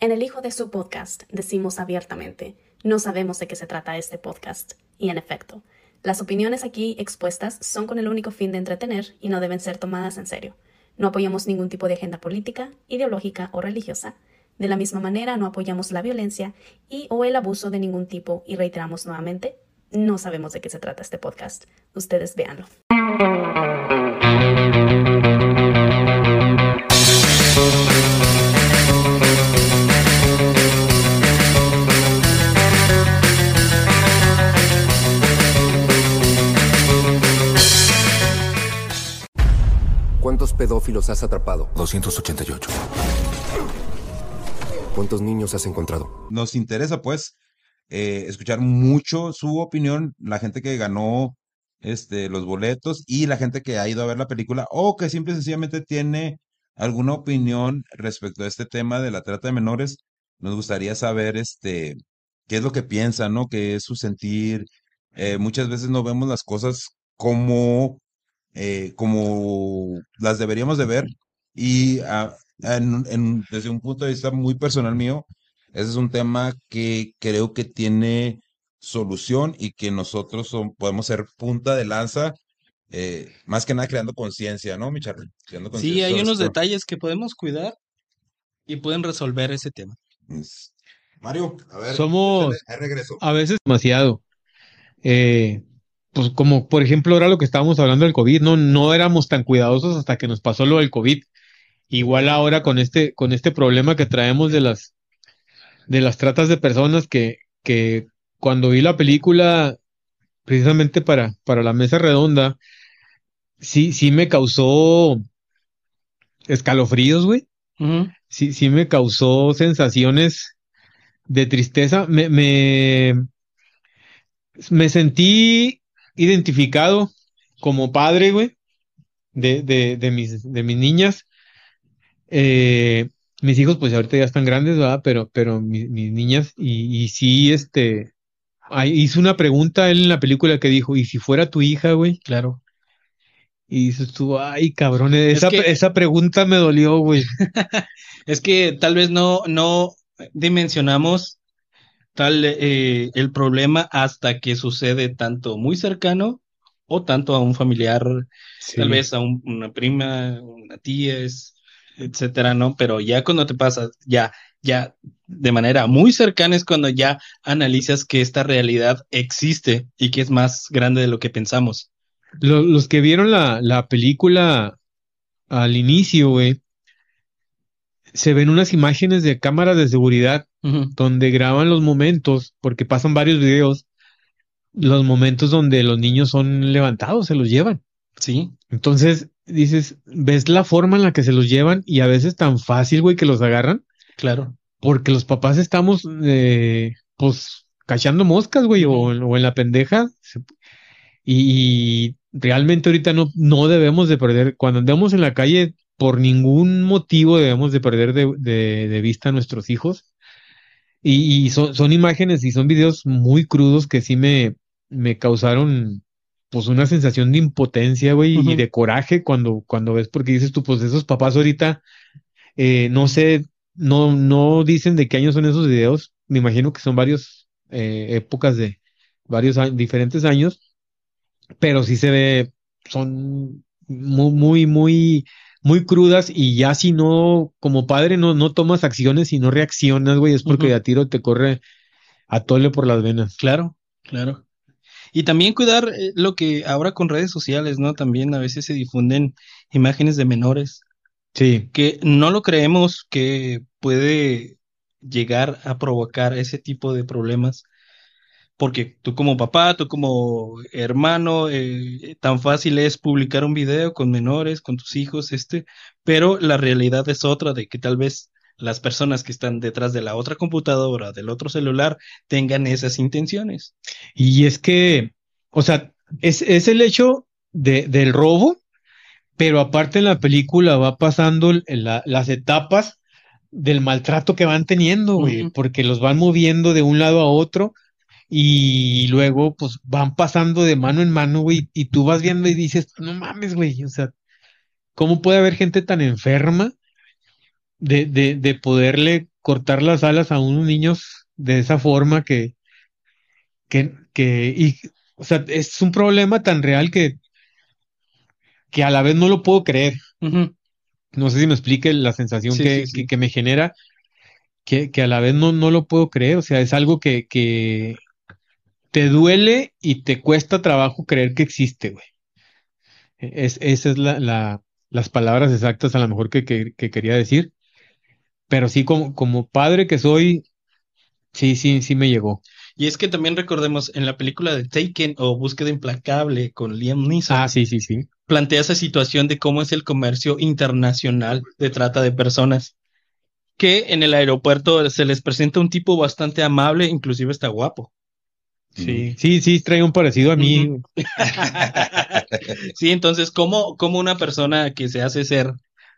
En el hijo de su podcast decimos abiertamente, no sabemos de qué se trata este podcast. Y en efecto, las opiniones aquí expuestas son con el único fin de entretener y no deben ser tomadas en serio. No apoyamos ningún tipo de agenda política, ideológica o religiosa. De la misma manera, no apoyamos la violencia y o el abuso de ningún tipo y reiteramos nuevamente, no sabemos de qué se trata este podcast. Ustedes véanlo. Pedófilos has atrapado? 288. ¿Cuántos niños has encontrado? Nos interesa, pues, eh, escuchar mucho su opinión, la gente que ganó este, los boletos y la gente que ha ido a ver la película o que simple y sencillamente tiene alguna opinión respecto a este tema de la trata de menores. Nos gustaría saber este, qué es lo que piensan, ¿no? ¿Qué es su sentir? Eh, muchas veces no vemos las cosas como, eh, como las deberíamos de ver y ah, en- en- desde un punto de vista muy personal mío, ese es un tema que creo que tiene solución y que nosotros son- podemos ser punta de lanza, eh, más que nada creando conciencia, ¿no, mi Charlie? Creando Sí, hay unos esto. detalles que podemos cuidar y pueden resolver ese tema. Es- Mario, a ver, Somos- regreso. a veces demasiado. Eh, pues como por ejemplo ahora lo que estábamos hablando del COVID, no, no éramos tan cuidadosos hasta que nos pasó lo del COVID. Igual ahora con este, con este problema que traemos de las, de las tratas de personas que, que cuando vi la película, precisamente para, para la mesa redonda, sí, sí me causó escalofríos, güey. Sí, sí me causó sensaciones de tristeza. Me, me, me sentí identificado como padre, güey, de, de, de mis, de mis niñas. Eh, mis hijos, pues ahorita ya están grandes, ¿verdad? Pero, pero mi- mis niñas, y, y sí, este, hizo una pregunta él en la película que dijo, ¿y si fuera tu hija, güey? Claro. Y dices tú, ay, cabrón, esa, que- esa pregunta me dolió, güey. Es que tal vez no, no dimensionamos tal eh, el problema hasta que sucede tanto muy cercano o tanto a un familiar, tal vez a un- una prima, una tía, es, etcétera, ¿no? Pero ya cuando te pasa, ya, ya de manera muy cercana es cuando ya analizas que esta realidad existe y que es más grande de lo que pensamos. Lo- los que vieron la, la película al inicio, güey, se ven unas imágenes de cámaras de seguridad donde graban los momentos, porque pasan varios videos, los momentos donde los niños son levantados, se los llevan. Sí, Entonces, dices, ves la forma en la que se los llevan y a veces tan fácil, güey, que los agarran, claro. porque los papás estamos, eh, pues, cachando moscas, güey, o, o en la pendeja. y realmente ahorita no, no debemos de perder, cuando andemos en la calle, por ningún motivo debemos de perder de, de- de vista a nuestros hijos. Y, y son, son imágenes y son videos muy crudos que sí me, me causaron pues una sensación de impotencia, güey, y de coraje cuando, cuando ves, porque dices tú, pues esos papás ahorita, eh, no sé, no, no dicen de qué años son esos videos, me imagino que son varios eh, épocas de varios diferentes años, pero sí se ve, son muy, muy, muy, muy crudas y ya si no, como padre no, no tomas acciones y no reaccionas, güey, es porque de a tiro te corre a tole por las venas. Claro, claro. Y también cuidar eh, lo que ahora con redes sociales, ¿no? También a veces se difunden imágenes de menores Sí, que no lo creemos que puede llegar a provocar ese tipo de problemas. Porque tú como papá, tú como hermano, eh, tan fácil es publicar un video con menores, con tus hijos, este, pero la realidad es otra de que tal vez las personas que están detrás de la otra computadora, del otro celular, tengan esas intenciones. Y es que, o sea, es, es el hecho de, del robo, pero aparte en la película va pasando la- las etapas del maltrato que van teniendo, güey, porque los van moviendo de un lado a otro y luego pues van pasando de mano en mano, güey, y tú vas viendo y dices, no mames, güey, o sea, ¿cómo puede haber gente tan enferma de, de, de poderle cortar las alas a unos niños de esa forma que, que, que, y, o sea, es un problema tan real que, que a la vez no lo puedo creer. No sé si me explique la sensación Sí, que, sí, sí. que- que me genera, que, que a la vez no, no lo puedo creer. O sea, es algo que, que te duele y te cuesta trabajo creer que existe, güey. Es, esa es la, la- las palabras exactas a lo mejor que, que- que quería decir. Pero sí, como, como padre que soy, sí, sí, sí me llegó. Y es que también recordemos, en la película de Taken o Búsqueda Implacable con Liam Neeson, Ah, sí, sí, sí. plantea esa situación de cómo es el comercio internacional de trata de personas. Que en el aeropuerto se les presenta un tipo bastante amable, inclusive está guapo. Sí, sí, sí, trae un parecido a mí. Sí, entonces, ¿cómo, cómo una persona que se hace ser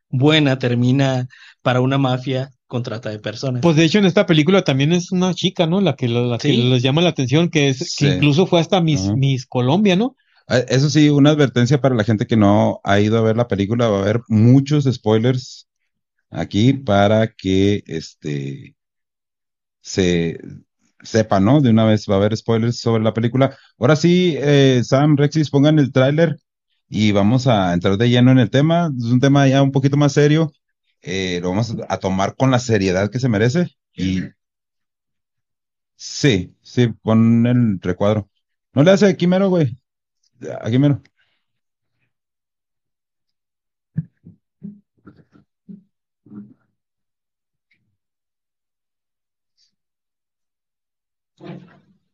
buena termina para una mafia con trata de personas? Pues de hecho en esta película también es una chica, ¿no? La que, la que les llama la atención, que es, Sí. que incluso fue hasta Miss, Ajá. Miss Colombia, ¿no? Eh, Eso sí, una advertencia para la gente que no ha ido a ver la película, va a haber muchos spoilers aquí para que este se sepa, ¿no? De una vez va a haber spoilers sobre la película. Ahora sí, eh, Sam, Rexis, pongan el tráiler y vamos a entrar de lleno en el tema. Es un tema ya un poquito más serio. Eh, lo vamos a tomar con la seriedad que se merece. Y sí, sí, pon el recuadro. No le hace aquí mero, güey. Aquí mero.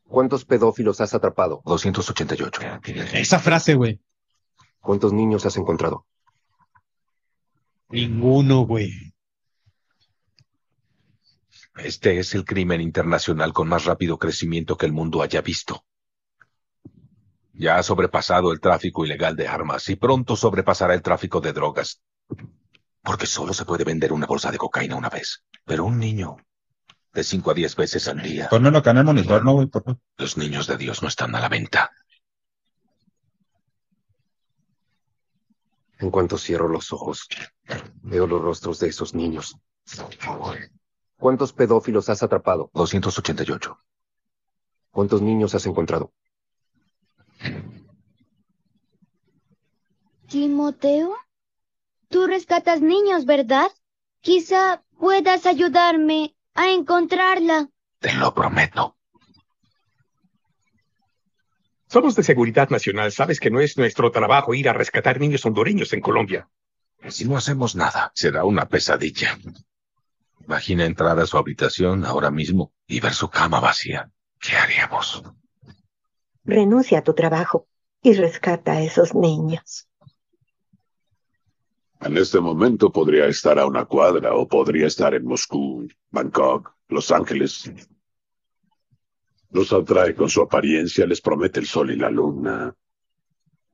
¿Cuántos pedófilos has atrapado? 288. Esa frase, güey. ¿Cuántos niños has encontrado? Ninguno, güey. Este es el crimen internacional con más rápido crecimiento que el mundo haya visto. Ya ha sobrepasado el tráfico ilegal de armas y pronto sobrepasará el tráfico de drogas. Porque solo se puede vender una bolsa de cocaína una vez. Pero un niño de 5 a 10 veces al día. Ponlo acá en el monitor, ¿no, güey? Por favor. Los niños de Dios no están a la venta. En cuanto cierro los ojos, veo los rostros de esos niños. ¿Cuántos pedófilos has atrapado? 288. ¿Cuántos niños has encontrado? Timoteo, tú rescatas niños, ¿verdad? Quizá puedas ayudarme a encontrarla. Te lo prometo. Somos de Seguridad Nacional. Sabes que no es nuestro trabajo ir a rescatar niños hondureños en Colombia. Si no hacemos nada, será una pesadilla. Imagina entrar a su habitación ahora mismo y ver su cama vacía. ¿Qué haríamos? Renuncia a tu trabajo y rescata a esos niños. En este momento podría estar a una cuadra o podría estar en Moscú, Bangkok, Los Ángeles. Los atrae con su apariencia, les promete el sol y la luna.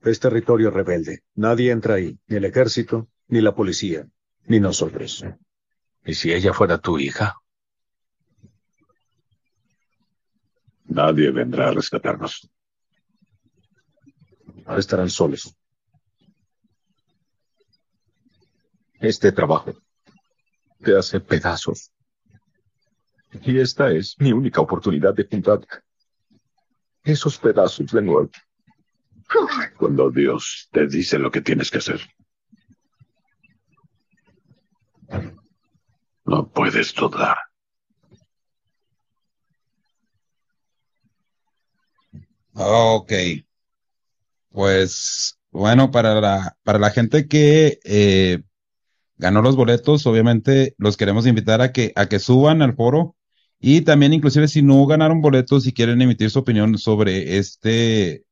Es territorio rebelde. Nadie entra ahí, ni el ejército, ni la policía, ni nosotros. ¿Y si ella fuera tu hija? Nadie vendrá a rescatarnos. Estarán solos. Este trabajo te hace pedazos. Y esta es mi única oportunidad de juntar esos pedazos de nuevo. Cuando Dios te dice lo que tienes que hacer. No puedes dudar. Ok. Pues bueno, para la, para la gente que eh, ganó los boletos, obviamente los queremos invitar a que, a que suban al foro y también inclusive si no ganaron boletos y quieren emitir su opinión sobre este,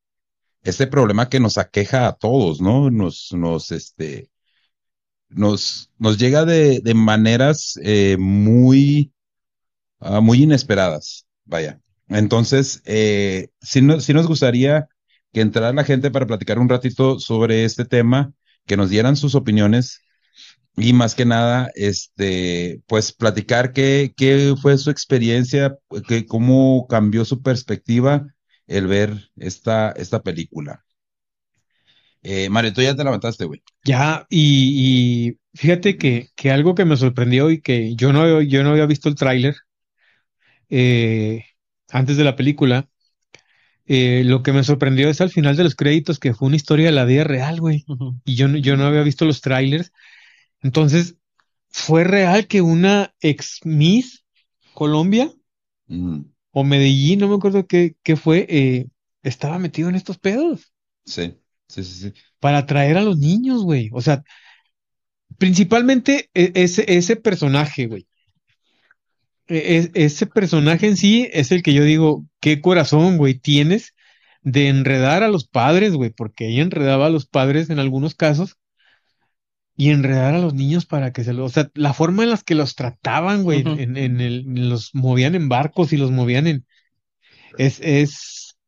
este problema que nos aqueja a todos, ¿no? Nos, nos, este, nos, nos llega de, de maneras eh, muy, ah, muy inesperadas, vaya. Entonces, eh, nos, sí nos gustaría que entrara la gente para platicar un ratito sobre este tema, que nos dieran sus opiniones y más que nada, este, pues platicar qué, qué fue su experiencia, que, cómo cambió su perspectiva el ver esta, esta película. Eh, Mario, tú ya te levantaste, güey. Ya, y, y Fíjate que, que algo que me sorprendió y que yo no, yo no había visto el tráiler eh, antes de la película, eh, lo que me sorprendió es al final de los créditos que fue una historia de la vida real, güey. Y yo, no- yo no había visto los trailers. Entonces, ¿fue real que una ex Miss Colombia Mm, o Medellín, no me acuerdo qué, qué fue, eh, estaba metido en estos pedos sí, sí, sí, sí. para atraer a los niños, güey? O sea, principalmente e- ese, ese personaje, güey. E- e- ese personaje en sí es el que yo digo, qué corazón, güey, tienes de enredar a los padres, güey, porque ella enredaba a los padres en algunos casos y enredar a los niños para que se los, o sea, la forma en las que los trataban, güey, en, en el, los movían en barcos y los movían en, es, es,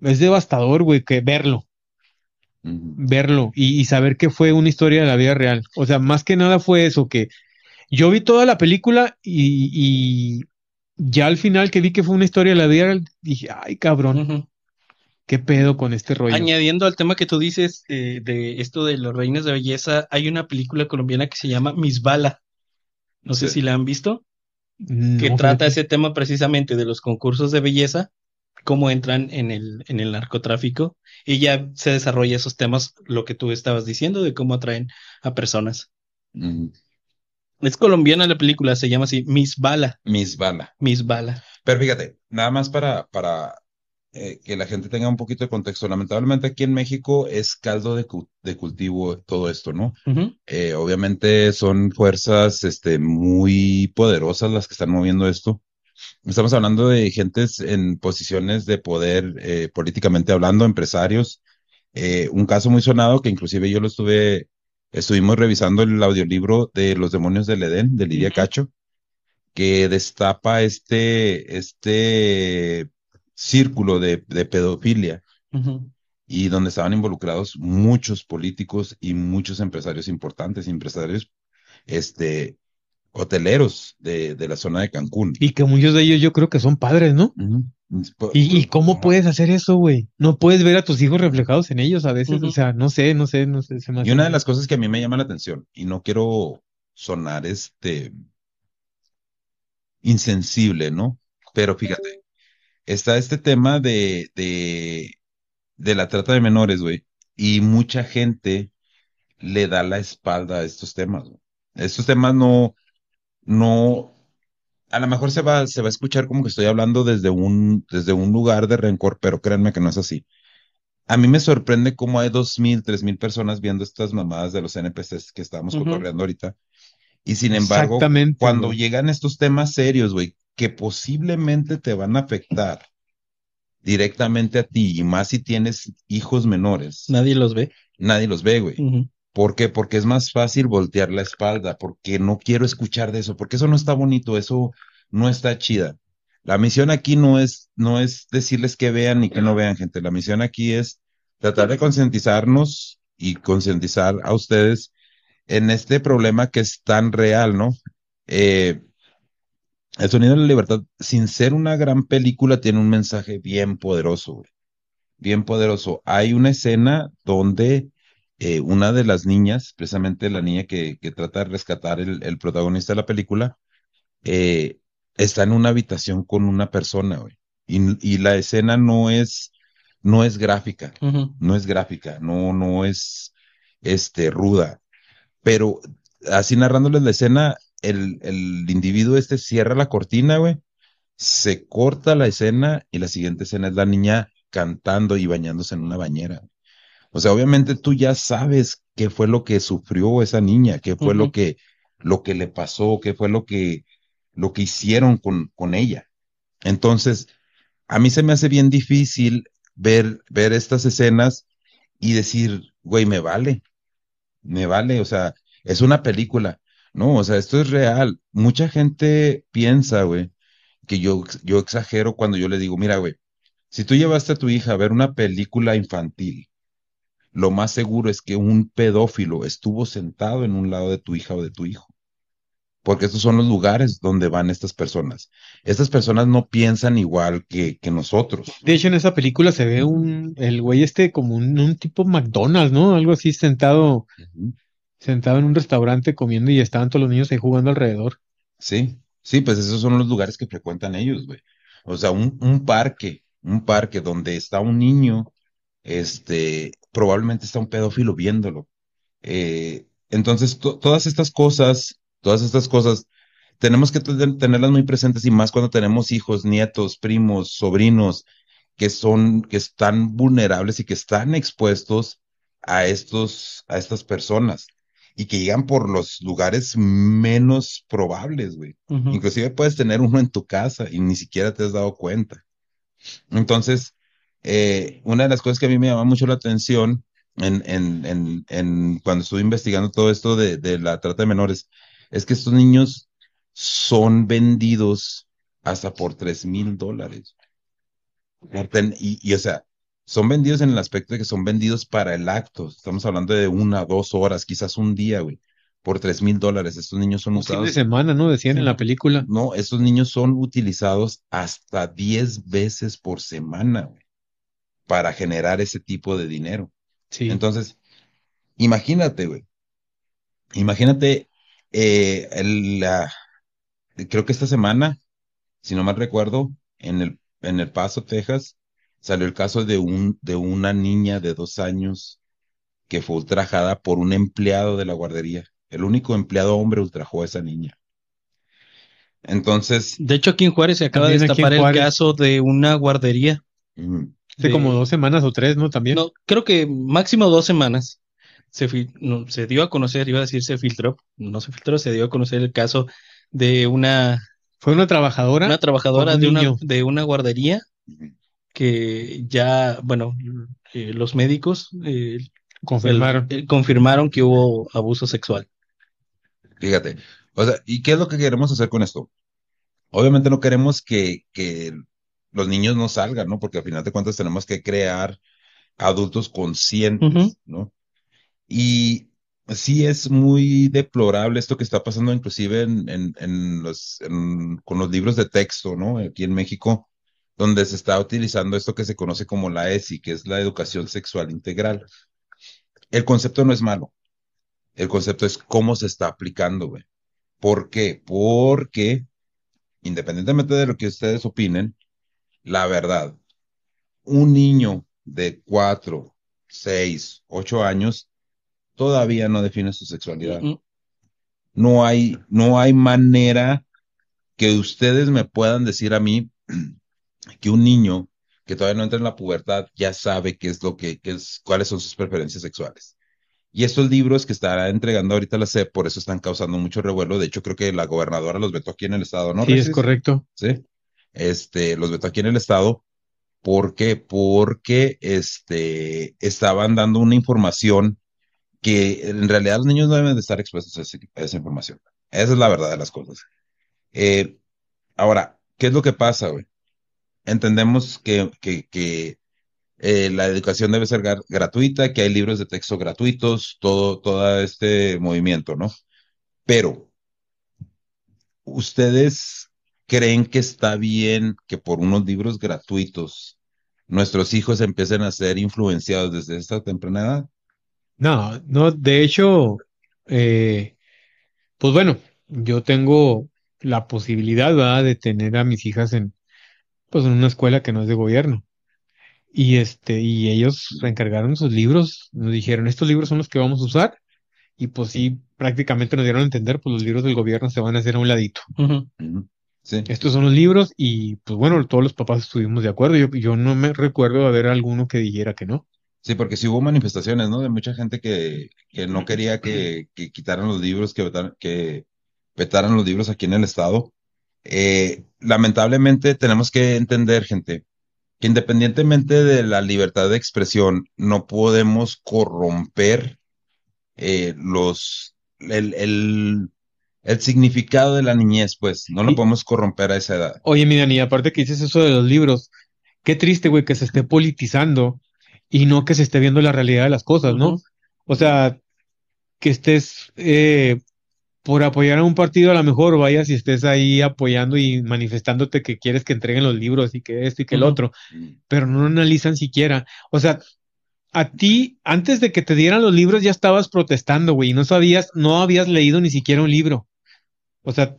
es devastador, güey, que verlo, verlo y, y saber que fue una historia de la vida real. O sea, más que nada fue eso, que yo vi toda la película y, y ya al final que vi que fue una historia de la vida real, dije, ay, cabrón. Qué pedo con este rollo. Añadiendo al tema que tú dices eh, de esto de los reinos de belleza, hay una película colombiana que se llama Miss Bala. No sé Sí. si la han visto, No, que trata fíjate. ese tema precisamente de los concursos de belleza, cómo entran en el, en el narcotráfico, y ya se desarrolla esos temas, lo que tú estabas diciendo, de cómo atraen a personas. Es colombiana la película, se llama así, Miss Bala, Miss Bala. Miss Bala. Pero fíjate, nada más para, para eh, que la gente tenga un poquito de contexto. Lamentablemente aquí en México es caldo de, cu- de cultivo todo esto, ¿no? Eh, obviamente son fuerzas este, muy poderosas las que están moviendo esto. Estamos hablando de gentes en posiciones de poder eh, políticamente hablando, empresarios. Un caso muy sonado que inclusive yo lo estuve, estuvimos revisando el audiolibro de Los demonios del Edén, de Lidia. Cacho, que destapa este, este círculo de, de pedofilia y donde estaban involucrados muchos políticos y muchos empresarios importantes, empresarios este, hoteleros de, de la zona de Cancún. Y que muchos de ellos yo creo que son padres, ¿no? Po- ¿Y, y cómo Ajá. puedes hacer eso, güey? No puedes ver a tus hijos reflejados en ellos a veces, o sea, no sé, no sé, no sé, se me Y una de las cosas que a mí me llama la atención, y no quiero sonar este insensible, ¿no? Pero fíjate, está este tema de, de, de la trata de menores, güey, y mucha gente le da la espalda a estos temas, güey. Estos temas no, no, a lo mejor se va, se va a escuchar como que estoy hablando desde un, desde un lugar de rencor, pero créanme que no es así. A mí me sorprende cómo hay dos mil, tres mil personas viendo estas mamadas de los NPCs que estábamos cotorreando ahorita. Y sin embargo, cuando güey. llegan estos temas serios, güey, que posiblemente te van a afectar directamente a ti, y más si tienes hijos menores, Nadie los ve. nadie los ve, güey. ¿Por qué? Porque es más fácil voltear la espalda, porque no quiero escuchar de eso, porque eso no está bonito, eso no está chida. La misión aquí no es, no es decirles que vean ni que no vean, gente. La misión aquí es tratar de concientizarnos y concientizar a ustedes en este problema que es tan real, ¿no? Eh, El Sonido de la Libertad, sin ser una gran película, tiene un mensaje bien poderoso, güey. Bien poderoso. Hay una escena donde eh, una de las niñas, precisamente la niña que, que trata de rescatar el, el protagonista de la película, eh, está en una habitación con una persona, güey. Y, y la escena no es, no es gráfica, no es gráfica, no, no es este, ruda. Pero así narrándoles la escena, el, el individuo este cierra la cortina, güey, se corta la escena y la siguiente escena es la niña cantando y bañándose en una bañera. O sea, obviamente tú ya sabes qué fue lo que sufrió esa niña, qué fue lo que, lo que le pasó, qué fue lo que, lo que hicieron con, con ella. Entonces, a mí se me hace bien difícil ver, ver estas escenas y decir, güey, me vale, me vale, o sea, es una película, ¿no? O sea, esto es real. Mucha gente piensa, güey, que yo, yo exagero cuando yo le digo, mira, güey, si tú llevaste a tu hija a ver una película infantil, lo más seguro es que un pedófilo estuvo sentado en un lado de tu hija o de tu hijo. Porque estos son los lugares donde van estas personas. Estas personas no piensan igual que, que nosotros. De hecho, en esa película se ve un, el güey este como un, un tipo McDonald's, ¿no? Algo así sentado. Sentado en un restaurante comiendo y estaban todos los niños ahí jugando alrededor. Sí, sí, pues esos son los lugares que frecuentan ellos, güey. O sea, un, un parque, un parque donde está un niño, este, probablemente está un pedófilo viéndolo. Eh, entonces, to- todas estas cosas, todas estas cosas, tenemos que ten- tenerlas muy presentes y más cuando tenemos hijos, nietos, primos, sobrinos, que son, que están vulnerables y que están expuestos a estos, a estas personas y que llegan por los lugares menos probables, güey. Inclusive puedes tener uno en tu casa y ni siquiera te has dado cuenta. Entonces, eh, una de las cosas que a mí me llama mucho la atención en, en, en, en cuando estuve investigando todo esto de, de la trata de menores es que estos niños son vendidos hasta por tres mil dólares. Y, y, o sea, son vendidos en el aspecto de que son vendidos para el acto. Estamos hablando de una, dos horas, quizás un día, güey, por tres mil dólares. Estos niños son Un fin de usados. semana, ¿no? Decían en la película. No, estos niños son utilizados hasta 10 veces por semana, güey, para generar ese tipo de dinero. Sí. Entonces, imagínate, güey. Imagínate, eh, el, la- creo que esta semana, si no mal recuerdo, en el, en El Paso, Texas, salió el caso de un, de una niña de dos años que fue ultrajada por un empleado de la guardería. El único empleado hombre ultrajó a esa niña. Entonces, De hecho, aquí en Juárez se acaba de destapar el caso de una guardería. mm, Hace de- como dos semanas o tres, ¿no? También. No, creo que máximo dos semanas se, fil- no, se dio a conocer, iba a decir se filtró, no se filtró, se dio a conocer el caso de una, Fue una trabajadora. una trabajadora un de una, de una guardería. Que ya, bueno, eh, los médicos eh, Confirmaron. el- eh, confirmaron que hubo abuso sexual. Fíjate, o sea, ¿y qué es lo que queremos hacer con esto? Obviamente no queremos que, que los niños no salgan, ¿no? Porque al final de cuentas tenemos que crear adultos conscientes. ¿no? Y sí es muy deplorable esto que está pasando inclusive en, en, en los, en- con los libros de texto, ¿no? Aquí en México, donde se está utilizando esto que se conoce como la ESI, que es la educación sexual integral. El concepto no es malo, el concepto es cómo se está aplicando, güey. ¿Por qué? Porque, independientemente de lo que ustedes opinen, la verdad, un niño de cuatro, seis, ocho años todavía no define su sexualidad. No hay, no hay manera que ustedes me puedan decir a mí que un niño que todavía no entra en la pubertad ya sabe qué es lo que, qué es, cuáles son sus preferencias sexuales. Y estos libros que estará entregando ahorita la SEP, por eso están causando mucho revuelo. De hecho, creo que la gobernadora los vetó aquí en el estado, ¿no? Sí, es correcto. Sí. Este, los vetó aquí en el estado. ¿Por qué? Porque este, estaban dando una información que en realidad los niños no deben de estar expuestos a, ese- a esa información. Esa es la verdad de las cosas. Eh, ahora, ¿qué es lo que pasa, güey? Entendemos que, que, eh, la educación debe ser gratuita, que hay libros de texto gratuitos, todo, todo este movimiento, ¿no? Pero, ¿ustedes creen que está bien que por unos libros gratuitos nuestros hijos empiecen a ser influenciados desde esta temprana edad? No, no, de hecho, eh, pues bueno, yo tengo la posibilidad, de tener a mis hijas en, pues en una escuela que no es de gobierno. Y este, y ellos encargaron sus libros, nos dijeron, estos libros son los que vamos a usar. Y pues sí, prácticamente nos dieron a entender, pues los libros del gobierno se van a hacer a un ladito. Sí. Estos son los libros y pues bueno, todos los papás estuvimos de acuerdo. Yo, yo no me recuerdo haber alguno que dijera que no. Sí, porque sí hubo manifestaciones, ¿no? De mucha gente que, que no quería que, que quitaran los libros, que vetaran, que vetaran los libros aquí en el estado. Eh, lamentablemente tenemos que entender, gente, que independientemente de la libertad de expresión, no podemos corromper eh, los, el, el, el significado de la niñez, pues, no lo Y- podemos corromper a esa edad. Oye, mi Dani, aparte que dices eso de los libros, qué triste, güey, que se esté politizando y no que se esté viendo la realidad de las cosas, ¿no? O sea, que estés eh, por apoyar a un partido, a lo mejor vayas y estés ahí apoyando y manifestándote que quieres que entreguen los libros y que esto y que el otro, pero no analizan siquiera. O sea, a ti, antes de que te dieran los libros, ya estabas protestando, güey, y no sabías, no habías leído ni siquiera un libro. O sea,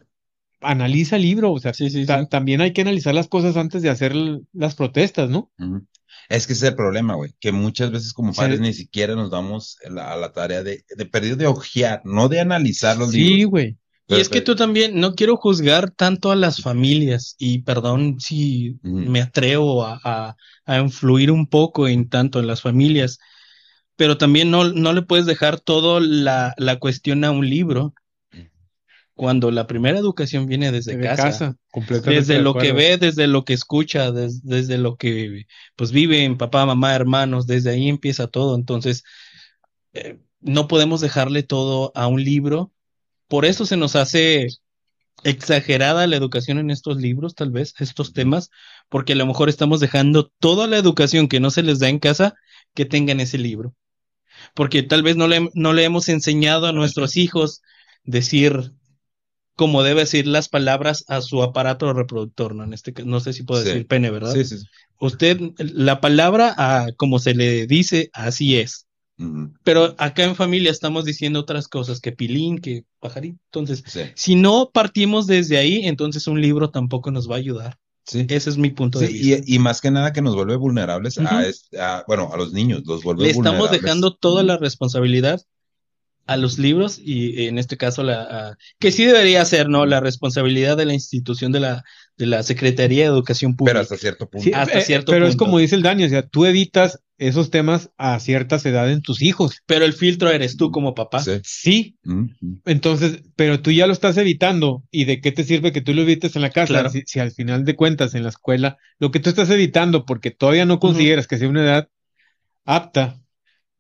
analiza el libro, o sea, Sí, sí, ta- sí. también hay que analizar las cosas antes de hacer las protestas, ¿no? Es que ese es el problema, güey, que muchas veces como padres ni siquiera nos damos la- a la tarea de, de perdido de ojear, no de analizar los Sí, libros. güey. Y es que tú también, no quiero juzgar tanto a las familias y perdón si me atrevo a, a- a influir un poco en tanto en las familias, pero también no, no le puedes dejar toda la, la cuestión a un libro cuando la primera educación viene desde De casa. casa, completamente Desde de lo que ve, desde lo que escucha, des- desde lo que pues vive en papá, mamá, hermanos, desde ahí empieza todo. Entonces, eh, no podemos dejarle todo a un libro. Por eso se nos hace exagerada la educación en estos libros, tal vez, estos temas, porque a lo mejor estamos dejando toda la educación que no se les da en casa que tengan ese libro. Porque tal vez no le, no le hemos enseñado a nuestros hijos decir cómo debe decir las palabras a su aparato reproductor, ¿no? En este, no sé si puedo Sí. decir pene, ¿verdad? Sí, sí, sí. Usted, la palabra, a, como se le dice, así es. Pero acá en familia estamos diciendo otras cosas, que pilín, que pajarín. Entonces, Sí, si no partimos desde ahí, entonces un libro tampoco nos va a ayudar. sí. Ese es mi punto de vista. y, y más que nada que nos vuelve vulnerables a, bueno, a los niños, los vuelve Le estamos vulnerables. dejando toda la responsabilidad a los libros y en este caso la a- que sí debería ser, ¿no? La responsabilidad de la institución de la de la Secretaría de Educación Pero Pública. hasta cierto punto. Sí, hasta eh, cierto pero es como dice el Dani, o sea, tú evitas esos temas a ciertas edades en tus hijos. Pero el filtro eres tú como papá. Sí. Sí, Ujú. entonces, pero tú ya lo estás evitando. ¿Y de qué te sirve que tú lo evites en la casa? Claro. Si, si al final de cuentas en la escuela, lo que tú estás evitando porque todavía no consideras que sea una edad apta,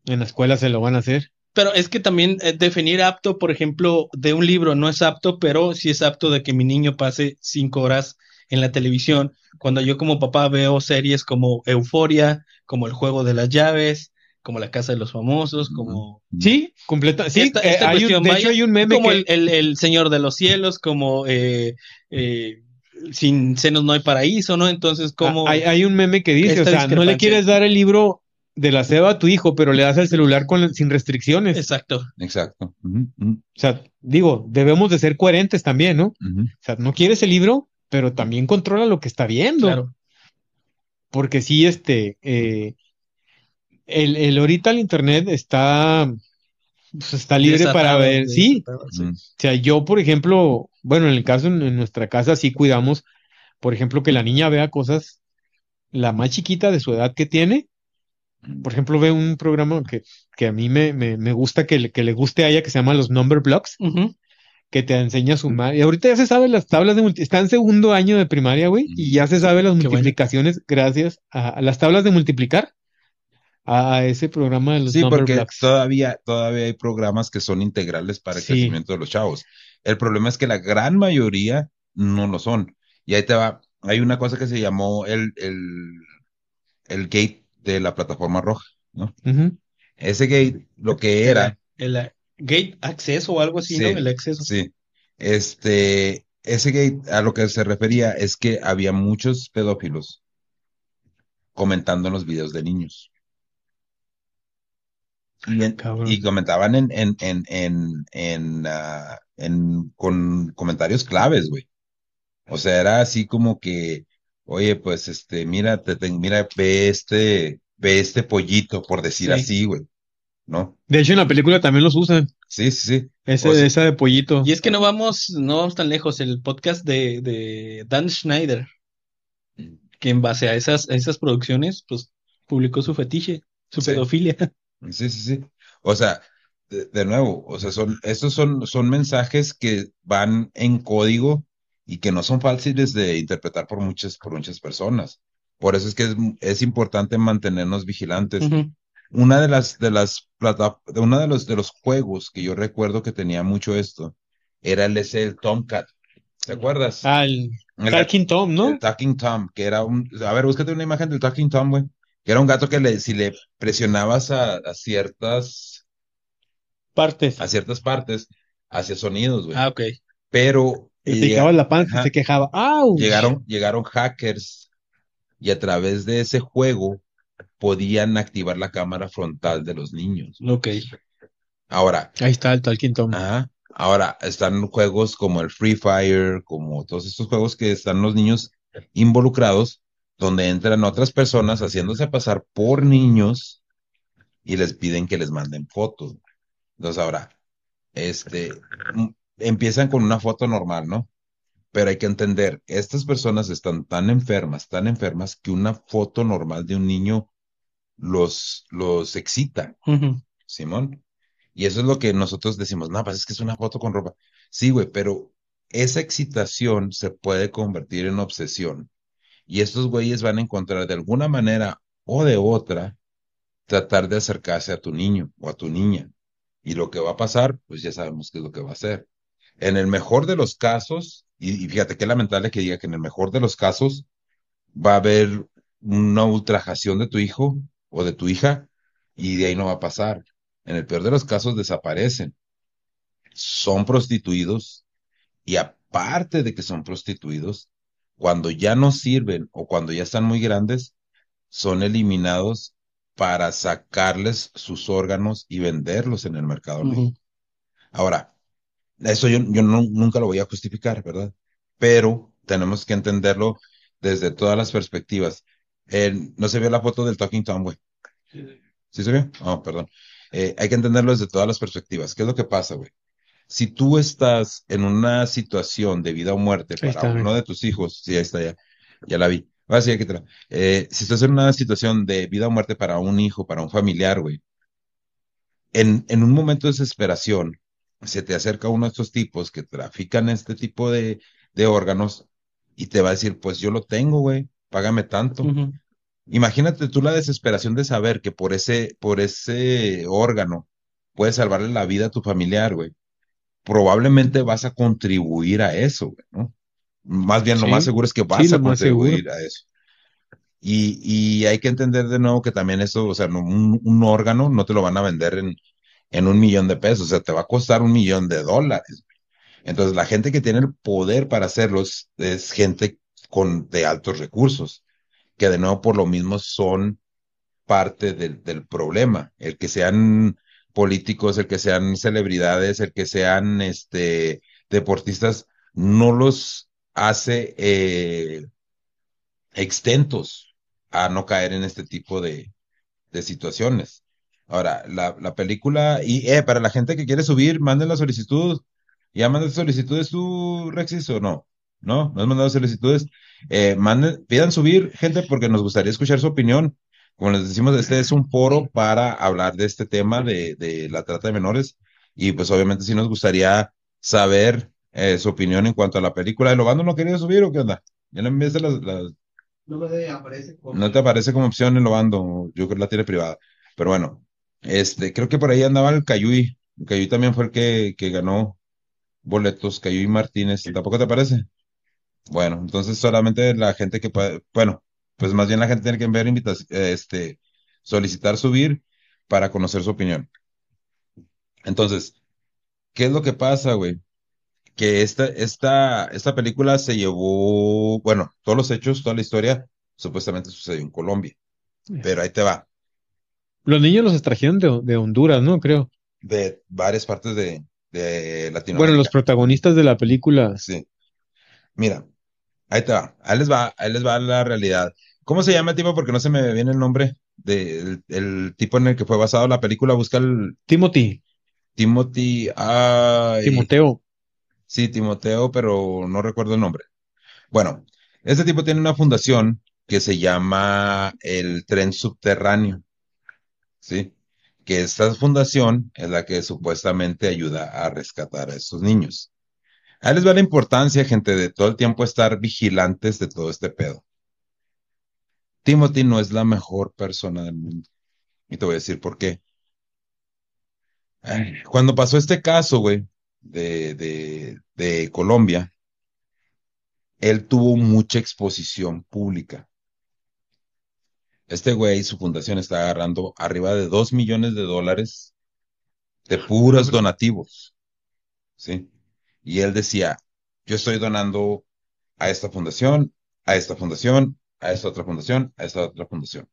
en la escuela se lo van a hacer. Pero es que también eh, definir apto, por ejemplo, de un libro no es apto, pero sí es apto de que mi niño pase cinco horas en la televisión. Cuando yo como papá veo series como Euforia, como El Juego de las Llaves, como La Casa de los Famosos, como Sí, completa. Sí, esta, eh, esta hay un- de vaya, hecho hay un meme como que el, el- el Señor de los Cielos, como eh, eh, Sin senos no hay paraíso, ¿no? Entonces, como Ah, hay, hay un meme que dice, o sea, no le quieres dar el libro de la ceba a tu hijo, pero le das el celular con, sin restricciones. Exacto. Exacto. O sea, digo, debemos de ser coherentes también, ¿no? O sea, no quieres el libro, pero también controla lo que está viendo. Claro. Porque sí, este, eh, el, el ahorita el internet está, pues, está libre para ver. Sí, sí. O sea, yo, por ejemplo, bueno, en el caso en, en nuestra casa sí cuidamos, por ejemplo, que la niña vea cosas, la más chiquita de su edad que tiene. Por ejemplo, ve un programa que, que a mí me, me, me gusta que le, que le guste a ella, que se llama Los Number Blocks, que te enseña a sumar. Y ahorita ya se sabe las tablas de multi, está en segundo año de primaria, güey, y ya se sabe las Qué bueno. multiplicaciones gracias a, a las tablas de multiplicar, a, a ese programa de los Sí, Number porque Blocks. todavía, todavía hay programas que son integrales para el Sí. crecimiento de los chavos. El problema es que la gran mayoría no lo son. Y ahí te va. Hay una cosa que se llamó el, el, el gate de la plataforma roja, ¿no? Ese gate, lo que era, El, eh, gate acceso o algo así, Sí, ¿no? El acceso. sí, este, ese gate a lo que se refería es que había muchos pedófilos comentando en los videos de niños. Y, en- y comentaban en, en, en, en, en, ah, en- con comentarios claves, güey. O sea, era así como que, oye, pues, este, mira, te, te- mira, ve este, ve este pollito, por decir Sí. así, güey. ¿No? De hecho, en la película también los usan, Sí, sí, sí. ese, O sea- esa de pollito. Y es que no vamos, no vamos tan lejos. El podcast de, de Dan Schneider, que en base a esas, a esas producciones, pues publicó su fetiche, su Sí. pedofilia. Sí, sí, sí. O sea, de, de nuevo, o sea, son, estos son, son mensajes que van en código y que no son fáciles de interpretar por muchas, por muchas personas. Por eso es que es, es importante mantenernos vigilantes. Una de las, de las plata, uno de los, de los juegos que yo recuerdo que tenía mucho esto, era el ese el Tomcat. ¿Te acuerdas? Ah, el El- Talking Tom, ¿no? El Talking Tom, que era un, a ver, búscate una imagen del Talking Tom, güey. Que era un gato que le, si le presionabas a, a ciertas, Partes. a ciertas partes, hacía sonidos, güey. Ah, ok. Pero Y picaba la panza y ajá, se quejaba. ¡Au! llegaron, llegaron hackers y a través de ese juego podían activar la cámara frontal de los niños. Ok. Ahora, Ahí está el Talking Tom. Ajá. Ahora, están juegos como el Free Fire, como todos estos juegos que están los niños involucrados, donde entran otras personas haciéndose pasar por niños y les piden que les manden fotos. Entonces, ahora, este, empiezan con una foto normal, ¿no? Pero hay que entender, estas personas están tan enfermas, tan enfermas, que una foto normal de un niño los, los excita. Simón. Y eso es lo que nosotros decimos, no, pues es que es una foto con ropa. Sí, güey, pero esa excitación se puede convertir en obsesión. Y estos güeyes van a encontrar de alguna manera o de otra tratar de acercarse a tu niño o a tu niña. Y lo que va a pasar, pues ya sabemos qué es lo que va a hacer. En el mejor de los casos, y, y fíjate qué lamentable que diga que en el mejor de los casos va a haber una ultrajación de tu hijo o de tu hija y de ahí no va a pasar. En el peor de los casos desaparecen. Son prostituidos y aparte de que son prostituidos, cuando ya no sirven o cuando ya están muy grandes, son eliminados para sacarles sus órganos y venderlos en el mercado negro. Ujú. Ahora, eso yo, yo no- nunca lo voy a justificar, ¿verdad? Pero tenemos que entenderlo desde todas las perspectivas. Eh, no se vio la foto del Talking Tom, güey. ¿Sí se vio? Oh, perdón. Eh, hay que entenderlo desde todas las perspectivas. ¿Qué es lo que pasa, güey? Si tú estás en una situación de vida o muerte para está, uno de tus hijos, sí, ahí está ya, ya la vi. Ahora sí, aquí te la- eh, si estás en una situación de vida o muerte para un hijo, para un familiar, güey, en, en un momento de desesperación, se te acerca uno de estos tipos que trafican este tipo de, de órganos y te va a decir, pues yo lo tengo, güey, págame tanto. Imagínate tú la desesperación de saber que por ese, por ese órgano puedes salvarle la vida a tu familiar, güey. Probablemente vas a contribuir a eso, güey, ¿no? Más bien, lo más seguro es que vas sí, a contribuir a eso. Y, y hay que entender de nuevo que también eso, o sea, un, un órgano no te lo van a vender en, en un millón de pesos, o sea, te va a costar un millón de dólares. Entonces, la gente que tiene el poder para hacerlos es gente con, de altos recursos, que de nuevo por lo mismo son parte del, del problema. El que sean políticos, el que sean celebridades, el que sean este, deportistas, no los hace eh, extentos a no caer en este tipo de, de situaciones. Ahora, la, la película, y eh, para la gente que quiere subir, manden la solicitud. ¿Ya mandaste solicitudes tú, Rexis, o no? ¿No? ¿No has mandado solicitudes? Eh, manden, pidan subir, gente, porque nos gustaría escuchar su opinión. Como les decimos, este es un foro para hablar de este tema de, de la trata de menores. Y pues obviamente sí nos gustaría saber eh, su opinión en cuanto a la película. ¿El Obando no quería subir o qué onda? ¿Ya le enviaste las, las- No me aparece como- no te aparece como opción el Obando? Yo creo que la tiene privada. Pero bueno, este, creo que por ahí andaba el Cayuy. El Cayuy también fue el que, que ganó boletos, Cayuy Martínez. ¿Tampoco te parece? Bueno, entonces solamente la gente que puede, bueno, pues más bien la gente tiene que enviar invitación, este, solicitar subir para conocer su opinión. Entonces, ¿qué es lo que pasa, güey? Que esta, esta, esta película se llevó, bueno, todos los hechos, toda la historia, supuestamente sucedió en Colombia. Pero ahí te va, Los niños los extrajeron de, de Honduras, ¿no? Creo. de varias partes de, de Bueno, Latinoamérica. los protagonistas de la película. Sí. Mira, ahí te va, ahí les va, ahí les va la realidad. ¿Cómo se llama el tipo? Porque no se me viene el nombre del el tipo en el que fue basado la película. Busca el Timothy, Timothy. Ay, Timoteo. Sí, Timoteo, pero no recuerdo el nombre. Bueno, este tipo tiene una fundación que se llama el Tren Subterráneo, ¿sí? Que esta fundación es la que supuestamente ayuda a rescatar a estos niños. Ahí les va la importancia, gente, de todo el tiempo estar vigilantes de todo este pedo. Timothy no es la mejor persona del mundo. Y te voy a decir por qué. Cuando pasó este caso, güey, de, de, de Colombia, él tuvo mucha exposición pública. Este güey, su fundación está agarrando arriba de dos millones de dólares de puros donativos, ¿sí? Y él decía, yo estoy donando a esta fundación, a esta fundación, a esta otra fundación, a esta otra fundación.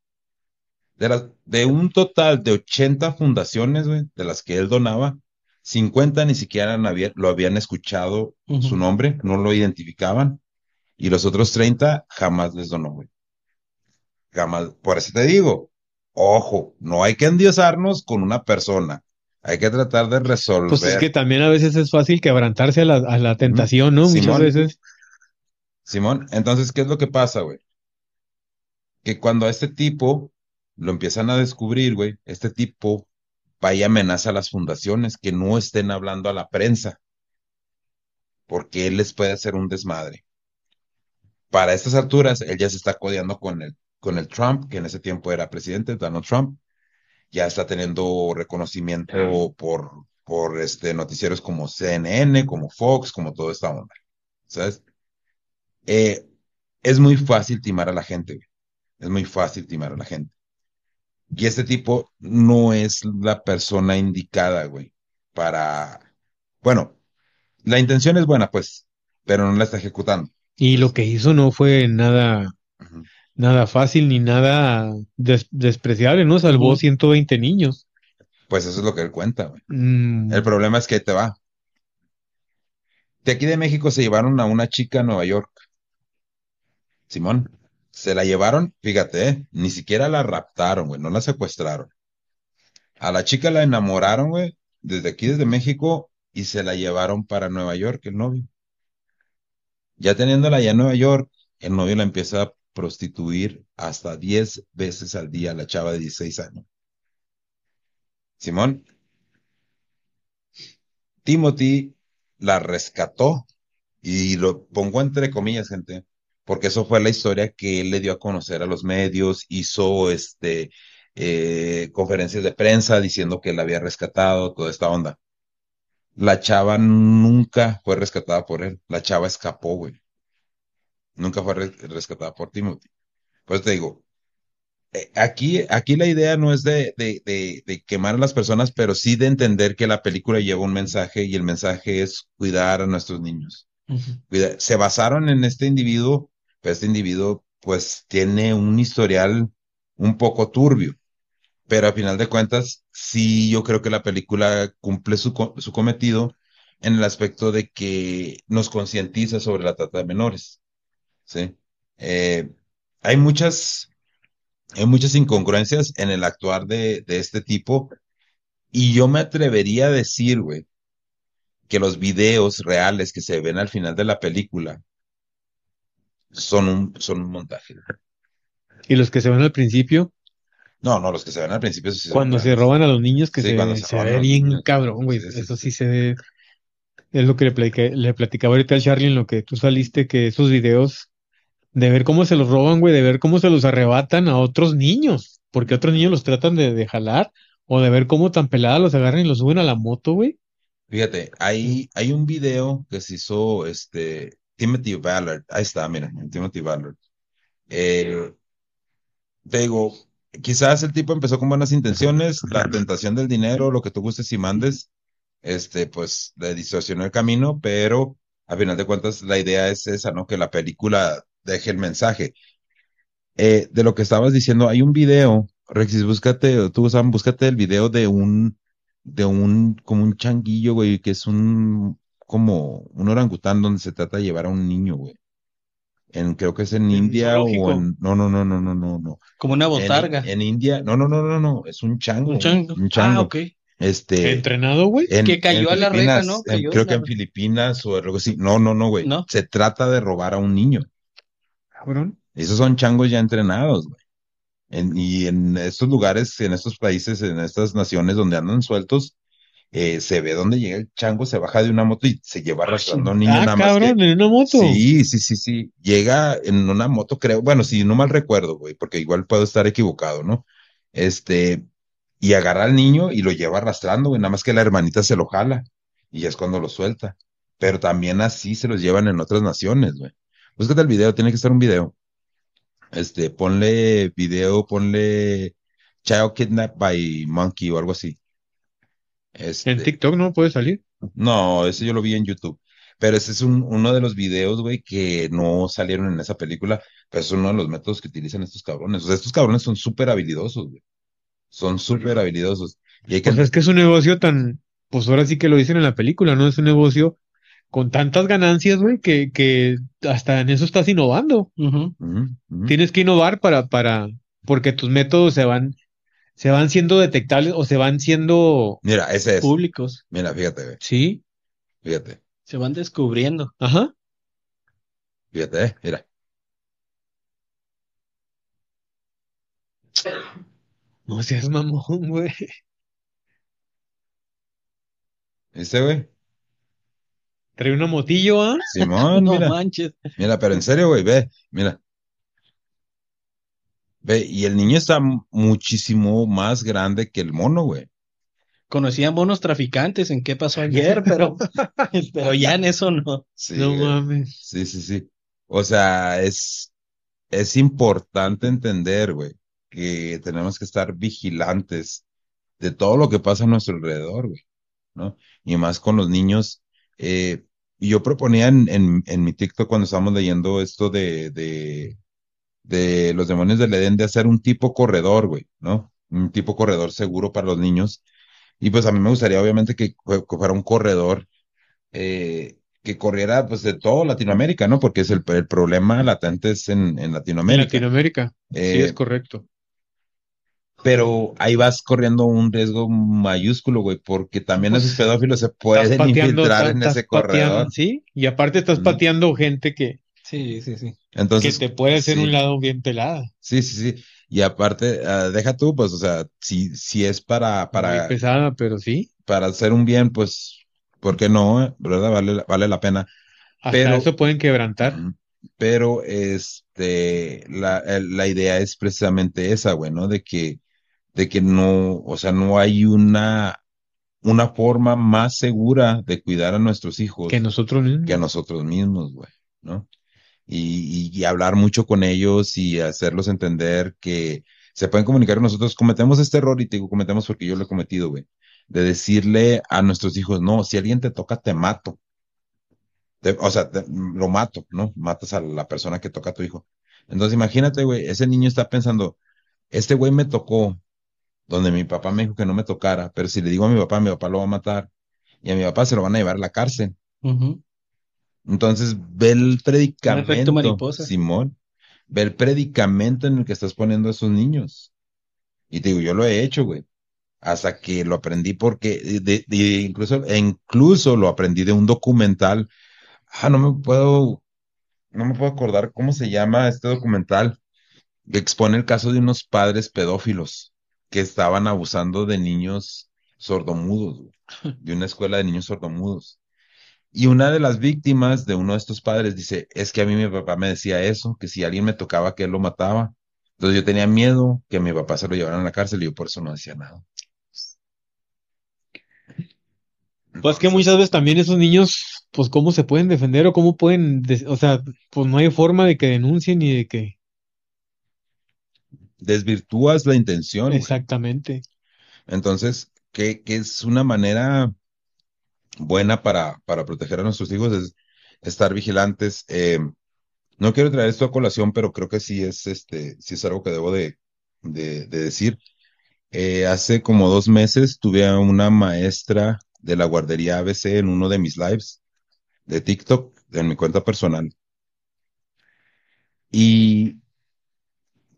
De, las, de un total de 80 fundaciones, güey, de las que él donaba, 50 ni siquiera lo habían escuchado su nombre, no lo identificaban, y los otros 30 jamás les donó, güey. Por eso te digo, ojo, no hay que endiosarnos con una persona. Hay que tratar de resolver. Pues es que también a veces es fácil quebrantarse a la, a la tentación, ¿no? Muchas veces. Simón, entonces, ¿qué es lo que pasa, güey? Que cuando a este tipo lo empiezan a descubrir, güey, este tipo va y amenaza a las fundaciones que no estén hablando a la prensa, porque él les puede hacer un desmadre. Para estas alturas, él ya se está codeando con el, con el Trump, que en ese tiempo era presidente, Donald Trump, ya está teniendo reconocimiento por, por este, noticieros como CNN, como Fox, como toda esta onda, ¿sabes? Eh, es muy fácil timar a la gente. Es muy fácil timar a la gente. Y este tipo no es la persona indicada, güey, para... Bueno, la intención es buena, pues, pero no la está ejecutando. Y lo que hizo no fue nada, nada fácil ni nada des- despreciable, ¿no? Salvó 120 niños. Pues eso es lo que él cuenta, güey. Mm, El problema es que te va. De aquí de México se llevaron a una chica a Nueva York. Simón, se la llevaron, fíjate, ¿eh? ni siquiera la raptaron, güey, no la secuestraron. A la chica la enamoraron, güey, desde aquí, desde México, y se la llevaron para Nueva York, el novio. Ya teniéndola allá en Nueva York, el novio la empieza a prostituir hasta 10 veces al día, la chava de 16 años. Simón, Timothy la rescató y lo pongo entre comillas, gente, porque eso fue la historia que él le dio a conocer a los medios, hizo este eh, conferencias de prensa diciendo que la había rescatado, toda esta onda. La chava nunca fue rescatada por él, la chava escapó, güey. Nunca fue re- rescatada por Timothy. Pues te digo, eh, aquí, aquí la idea no es de, de, de, de quemar a las personas, pero sí de entender que la película lleva un mensaje y el mensaje es cuidar a nuestros niños. Cuida- Se basaron en este individuo, pero este individuo pues tiene un historial un poco turbio, pero a final de cuentas sí yo creo que la película cumple su, co- su cometido en el aspecto de que nos concientiza sobre la trata de menores, ¿sí? Eh, hay muchas, hay muchas incongruencias en el actuar de, de este tipo y yo me atrevería a decir, güey, que los videos reales que se ven al final de la película son un, son un montaje. y los que se van al principio, No, no, los que se ven al principio sí cuando se roban a los niños, que Sí, se, se se ve bien niños. cabrón, güey. Sí, Eso sí. se ve. Es lo que le platicaba ahorita al Charlie en lo que tú saliste, que esos videos de ver cómo se los roban, güey, de ver cómo se los arrebatan a otros niños, porque otros niños los tratan de, de jalar, o de ver cómo tan pelada los agarran y los suben a la moto, güey. Fíjate, hay, hay un video que se hizo este Timothy Ballard. Ahí está, mira, Timothy Ballard. Eh, te digo, quizás el tipo empezó con buenas intenciones, la tentación del dinero, lo que tú gustes y mandes, este, pues le distorsionó el camino, pero a final de cuentas la idea es esa, ¿no? Que la película deje el mensaje. Eh, de lo que estabas diciendo, hay un video, Rexis, búscate, tú Sam, búscate el video de un, de un, como un changuillo, güey, que es un, como un orangután donde se trata de llevar a un niño, güey. En, creo que es en ¿En India o en, no, no, no, no, no, no, no. Como una botarga. en India, no, no, no, no, no, es un chango, Un chango. un chango. Ah, ok. Este, Entrenado, güey. en, Que cayó en a la reja, ¿no? Cayó creo que en. Filipinas o algo así. No, no, no, güey. ¿No? Se trata de robar a un niño. Cabrón. Esos son changos ya entrenados, güey. En- y en estos lugares, en estos países, en estas naciones donde andan sueltos, eh, se ve donde llega el chango, se baja de una moto y se lleva arrastrando a un niño Ah, nada más que- cabrón, en una moto. Sí, sí, sí, sí. Llega en una moto, creo. Bueno, si no mal recuerdo, güey, porque igual puedo estar equivocado, ¿no? Este, y agarra al niño y lo lleva arrastrando, güey, nada más que la hermanita se lo jala y es cuando lo suelta. Pero también así se los llevan en otras naciones, güey. Búscate el video, tiene que estar un video. Este, ponle video, ponle Child Kidnapped by Monkey o algo así. Este, En TikTok no puede salir. no, ese yo lo vi en YouTube. Pero ese es un, uno de los videos, güey, que no salieron en esa película, pero es uno de los métodos que utilizan estos cabrones. O sea, estos cabrones son súper habilidosos, güey. Son súper habilidosos. Y hay que, Pues es que es un negocio tan, pues ahora sí que lo dicen en la película, ¿no? Es un negocio con tantas ganancias, güey, que, que hasta en eso estás innovando. Tienes que innovar para, para, porque tus métodos se van, se van siendo detectables o se van siendo Mira, ese es. Públicos. Mira, fíjate, güey. Sí, Fíjate. Se van descubriendo. ajá. Fíjate, eh. Mira. No seas mamón, güey. ¿Viste, güey? Trae una motillo, ¿ah? Simón, No mira. manches. Mira, pero en serio, güey, ve, mira. Ve, y el niño está muchísimo más grande que el mono, güey. Conocía monos traficantes en qué pasó ayer, pero, pero ya en eso no. Sí, No güey. mames. Sí, sí, sí. O sea, es, es importante entender, güey, que tenemos que estar vigilantes de todo lo que pasa a nuestro alrededor, güey, ¿no? Y más con los niños. Eh, y yo proponía en, en, en mi TikTok cuando estábamos leyendo esto de, de, de los demonios del Edén de hacer un tipo corredor, güey, ¿no? Un tipo corredor seguro para los niños. Y pues a mí me gustaría obviamente que, fue- que fuera un corredor eh, que corriera pues de todo Latinoamérica, ¿no? Porque es el, el problema latente es en, en En Latinoamérica. Latinoamérica. Sí, Eh, es correcto. Pero ahí vas corriendo un riesgo mayúsculo, güey, porque también esos pedófilos se pueden pateando, infiltrar estás- en estás ese pateando, corredor. sí, y aparte estás Mm. pateando gente que, Sí, sí, sí. que te puede hacer sí. un lado bien pelada, Sí, sí, sí. Y aparte, ah, deja tú, pues, o sea, si, si es para, muy para, pesada, pero sí, para hacer un bien, pues, ¿por qué no? eh? ¿Verdad? Vale, vale la pena. hasta Pero- eso pueden quebrantar. Pero este, la, el- la idea es precisamente esa, güey, ¿no? De que, de que no, o sea, no hay una, una forma más segura de cuidar a nuestros hijos Que nosotros mismos. que a nosotros mismos, güey, ¿no? Y, y, y hablar mucho con ellos y hacerlos entender que se pueden comunicar con nosotros. Cometemos este error y te digo, cometemos porque yo lo he cometido, güey, de decirle a nuestros hijos, no, si alguien te toca, te mato. Te- o sea, te- lo mato, ¿no? Matas a la persona que toca a tu hijo. Entonces, imagínate, güey, ese niño está pensando, este güey me tocó donde mi papá me dijo que no me tocara, pero si le digo a mi papá, mi papá lo va a matar y a mi papá se lo van a llevar a la cárcel. Entonces, ve el predicamento, mariposa. Simón, ve el predicamento en el que estás poniendo a esos niños. Y te digo, yo lo he hecho, güey, hasta que lo aprendí porque, de, de- incluso, e incluso lo aprendí de un documental. Ah, no me puedo, no me puedo acordar cómo se llama este documental, que expone el caso de unos padres pedófilos que estaban abusando de niños sordomudos, güey, de una escuela de niños sordomudos. Y una de las víctimas de uno de estos padres dice, es que a mí mi papá me decía eso, que si alguien me tocaba, que él lo mataba. Entonces yo tenía miedo que mi papá se lo llevaran a la cárcel y yo por eso no decía nada. Pues que muchas veces también esos niños, pues cómo se pueden defender o cómo pueden, de- o sea, pues no hay forma de que denuncien ni de que, Desvirtúas la intención. güey. exactamente. Entonces, ¿qué, qué es una manera buena para, para proteger a nuestros hijos? Es estar vigilantes. Eh, no quiero traer esto a colación, pero creo que sí es, este, sí es algo que debo de, de, de decir. Eh, hace como dos meses tuve a una maestra de la guardería ABC en uno de mis lives de TikTok, en mi cuenta personal. Y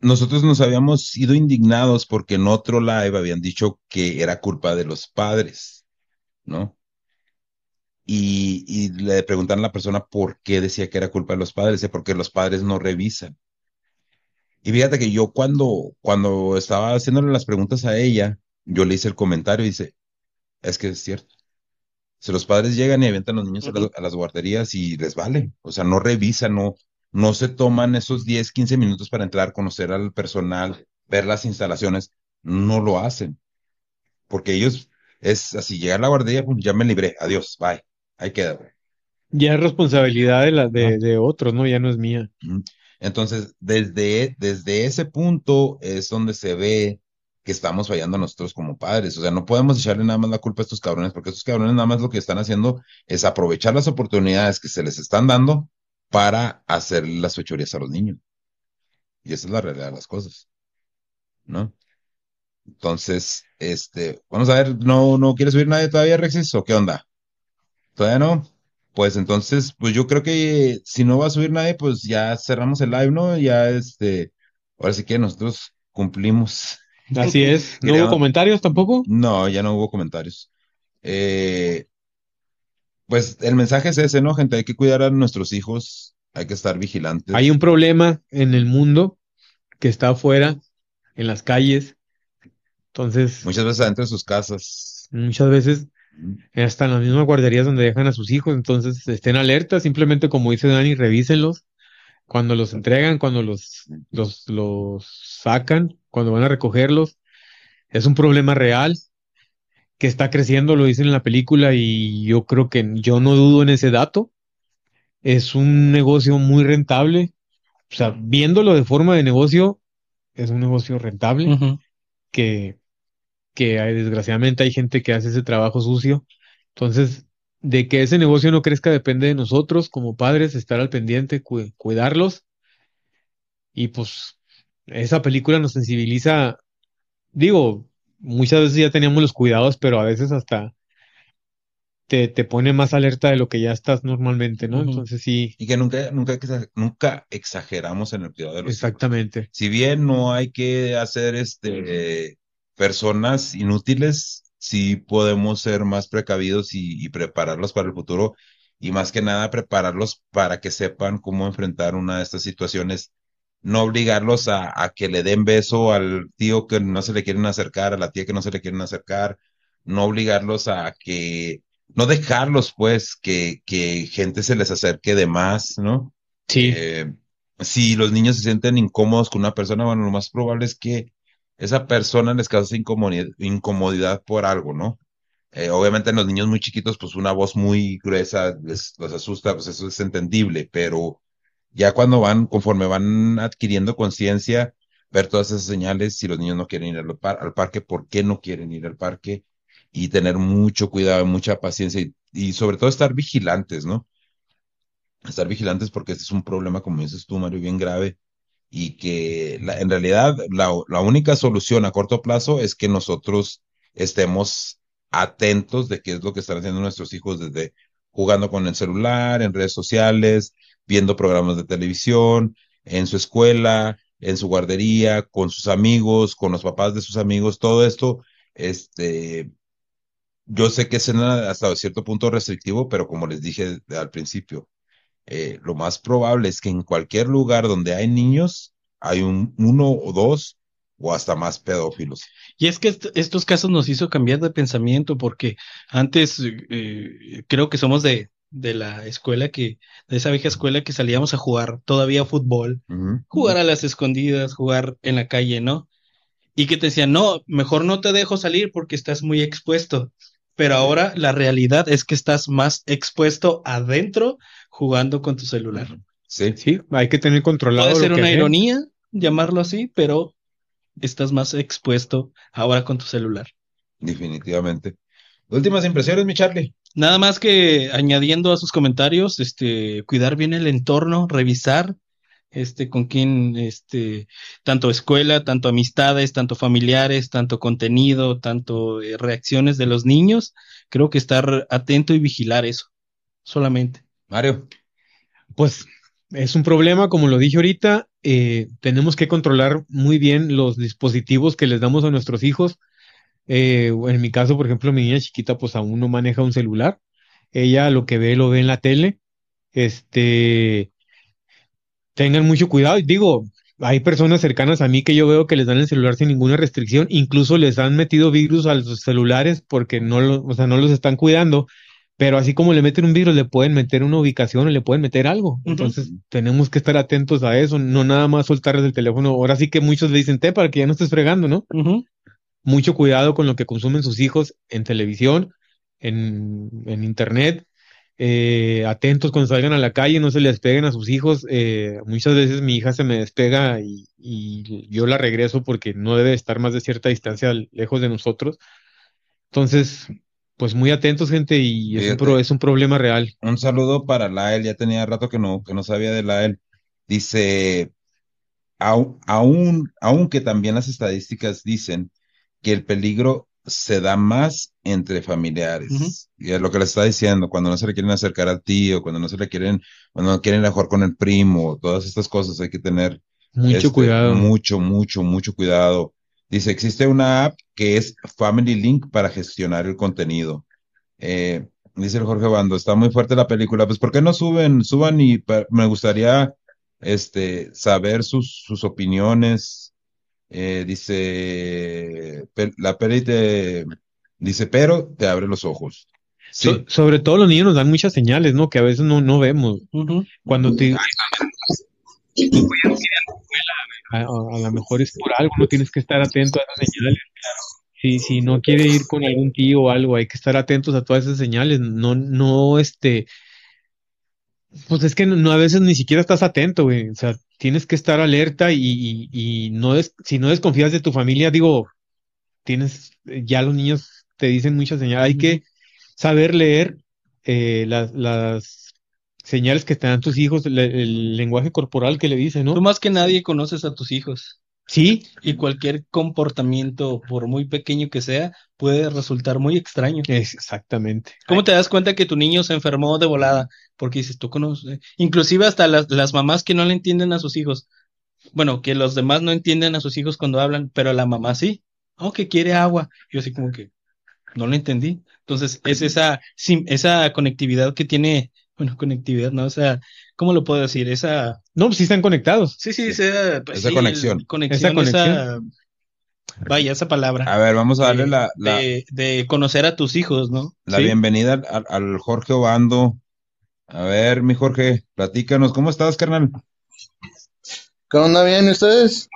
nosotros nos habíamos ido indignados porque en otro live habían dicho que era culpa de los padres, ¿no? Y, y le preguntaron a la persona por qué decía que era culpa de los padres, porque los padres no revisan. Y fíjate que yo cuando, cuando estaba haciéndole las preguntas a ella, yo le hice el comentario y dice, es que es cierto. Si los padres llegan y avientan a los niños a, las, a las guarderías y les vale, o sea, no revisan, no, no se toman esos 10, 15 minutos para entrar, conocer al personal, ver las instalaciones, no lo hacen. Porque ellos, es así, llegar a la guardería, pues ya me libré, adiós, bye, ahí queda. güey. Ya es responsabilidad de la, de, de otros, ¿no? Ya no es mía. Entonces, desde, desde ese punto es donde se ve que estamos fallando nosotros como padres. O sea, no podemos echarle nada más la culpa a estos cabrones, porque estos cabrones nada más lo que están haciendo es aprovechar las oportunidades que se les están dando para hacer las fechorías a los niños. Y esa es la realidad de las cosas. ¿No? Entonces, este, vamos a ver, ¿no, no quiere subir nadie todavía, Rexis? ¿O qué onda? ¿Todavía no? Pues entonces, pues yo creo que si no va a subir nadie, pues ya cerramos el live, ¿no? Ya este, ahora sí que nosotros cumplimos. Así es. ¿No hubo comentarios tampoco? No, ya no hubo comentarios. Eh, pues el mensaje es ese, ¿no, gente? Hay que cuidar a nuestros hijos, hay que estar vigilantes. Hay un problema en el mundo que está afuera, en las calles. Entonces, Muchas veces adentro de sus casas. muchas veces hasta en las mismas guarderías donde dejan a sus hijos, entonces estén alertas, simplemente como dice Dani, revísenlos cuando los entregan, cuando los, los, los sacan, cuando van a recogerlos. Es un problema real que está creciendo, lo dicen en la película, y yo creo que yo no dudo en ese dato. Es un negocio muy rentable. O sea, viéndolo de forma de negocio, es un negocio rentable que, que hay- desgraciadamente hay gente que hace ese trabajo sucio. Entonces, de que ese negocio no crezca depende de nosotros como padres, estar al pendiente, cu- cuidarlos. Y pues esa película nos sensibiliza, digo, muchas veces ya teníamos los cuidados, pero a veces hasta te, te pone más alerta de lo que ya estás normalmente, ¿no? Entonces sí, Y que nunca, nunca, nunca exageramos en el cuidado de los hijos. exactamente. Si bien no hay que hacer este personas inútiles, sí podemos ser más precavidos y, y prepararlos para el futuro y más que nada prepararlos para que sepan cómo enfrentar una de estas situaciones. No obligarlos a, a que le den beso al tío que no se le quieren acercar, a la tía que no se le quieren acercar, no obligarlos a que, no dejarlos pues que, que gente se les acerque de más, ¿no? Sí, Eh, si los niños se sienten incómodos con una persona, bueno, lo más probable es que esa persona les cause incomodidad, incomodidad por algo, ¿no? Eh, obviamente en los niños muy chiquitos, pues una voz muy gruesa les, los asusta, pues eso es entendible, pero ya cuando van, conforme van adquiriendo conciencia, ver todas esas señales, si los niños no quieren ir al, par- al parque, ¿por qué no quieren ir al parque? Y tener mucho cuidado, mucha paciencia y, sobre todo estar vigilantes, ¿no? estar vigilantes porque este es un problema, como dices tú, Mario, bien grave y que en realidad la, la única solución a corto plazo es que nosotros estemos atentos de qué es lo que están haciendo nuestros hijos desde jugando con el celular, en redes sociales, viendo programas de televisión, en su escuela, en su guardería, con sus amigos, con los papás de sus amigos, todo esto, este, yo sé que es hasta cierto punto restrictivo, pero como les dije al principio, eh, lo más probable es que en cualquier lugar donde hay niños, hay un uno o dos o hasta más pedófilos. Y es que est- estos casos nos hizo cambiar de pensamiento porque antes eh, creo que somos de, de la escuela que, de esa vieja escuela que salíamos a jugar todavía fútbol, Ujú. jugar a las escondidas, jugar en la calle, ¿no? Y que te decían, no, mejor no te dejo salir porque estás muy expuesto. Pero ahora la realidad es que estás más expuesto adentro jugando con tu celular. Sí, sí, hay que tener controlado Puede lo ser que una ironía llamarlo así, pero estás más expuesto ahora con tu celular. definitivamente. Últimas impresiones, mi Charlie. Nada más que añadiendo a sus comentarios, este, cuidar bien el entorno, revisar, este, con quién, este, tanto escuela, tanto amistades, tanto familiares, tanto contenido, tanto eh, reacciones de los niños. Creo que estar atento y vigilar eso, solamente. Mario. Pues es un problema, como lo dije ahorita, eh, tenemos que controlar muy bien los dispositivos que les damos a nuestros hijos. Eh, en mi caso, por ejemplo, mi niña chiquita pues aún no maneja un celular. Ella lo que ve lo ve en la tele. Este, tengan mucho cuidado. Digo, hay personas cercanas a mí que yo veo que les dan el celular sin ninguna restricción, incluso les han metido virus a los celulares porque no o sea, no los están cuidando. Pero así como le meten un virus, le pueden meter una ubicación o le pueden meter algo. Entonces, tenemos que estar atentos a eso, no nada más soltarles el teléfono. Ahora sí que muchos le dicen, te para que ya no estés fregando, ¿no? Mucho cuidado con lo que consumen sus hijos en televisión, en, en internet. Eh, atentos cuando salgan a la calle, no se les peguen a sus hijos. Eh, muchas veces mi hija se me despega y, y yo la regreso porque no debe estar más de cierta distancia lejos de nosotros. Entonces, pues muy atentos, gente, y es un, pro- es un problema real. Un saludo para Lael, ya tenía rato que no, que no sabía de Lael. Dice, au- aún, aunque también las estadísticas dicen que el peligro se da más entre familiares. Y es lo que le está diciendo, cuando no se le quieren acercar al tío, cuando no se le quieren, cuando no quieren jugar con el primo, todas estas cosas hay que tener Mucho este, cuidado. Mucho, mucho, mucho cuidado. Dice, existe una app que es Family Link para gestionar el contenido. Eh, dice el Jorge Bando, está muy fuerte la película. Pues, ¿por qué no suben? Suban y me gustaría este, saber sus, sus opiniones. Eh, dice, la peli te, dice, pero te abre los ojos. Sí, So- sobre todo los niños nos dan muchas señales, ¿no? Que a veces no, no vemos. Cuando te... A, a- a lo mejor es por algo, no tienes que estar atento a esas señales. Si, si no quiere ir con algún tío o algo, hay que estar atentos a todas esas señales. No, no, este, pues es que no, a veces ni siquiera estás atento, güey. O sea, tienes que estar alerta y, y, y no des- si no desconfías de tu familia, digo, tienes, ya los niños te dicen muchas señales. Hay que saber leer eh, las, las señales que te dan tus hijos, el, el lenguaje corporal que le dicen, ¿no? Tú más que nadie conoces a tus hijos. Sí. Y cualquier comportamiento, por muy pequeño que sea, puede resultar muy extraño. Exactamente. ¿Cómo te das cuenta que tu niño se enfermó de volada? Porque dices, tú conoces, inclusive hasta las, las mamás que no le entienden a sus hijos. Bueno, que los demás no entienden a sus hijos cuando hablan, pero la mamá sí. Oh, que quiere agua. Yo así como que no lo entendí. Entonces, es esa, sim- esa conectividad que tiene, bueno, conectividad, ¿no? O sea, ¿cómo lo puedo decir? Esa, No, pues sí están conectados. sí, sí, esa, pues Esa sí, conexión. el- conexión, Esa esa, vaya, esa palabra. a ver, vamos a darle de, la, la, de, de conocer a tus hijos, ¿no? la Sí. bienvenida al, al- Jorge Obando. A ver, mi Jorge, platícanos, ¿cómo estás, carnal? ¿Qué onda bien ¿y ustedes?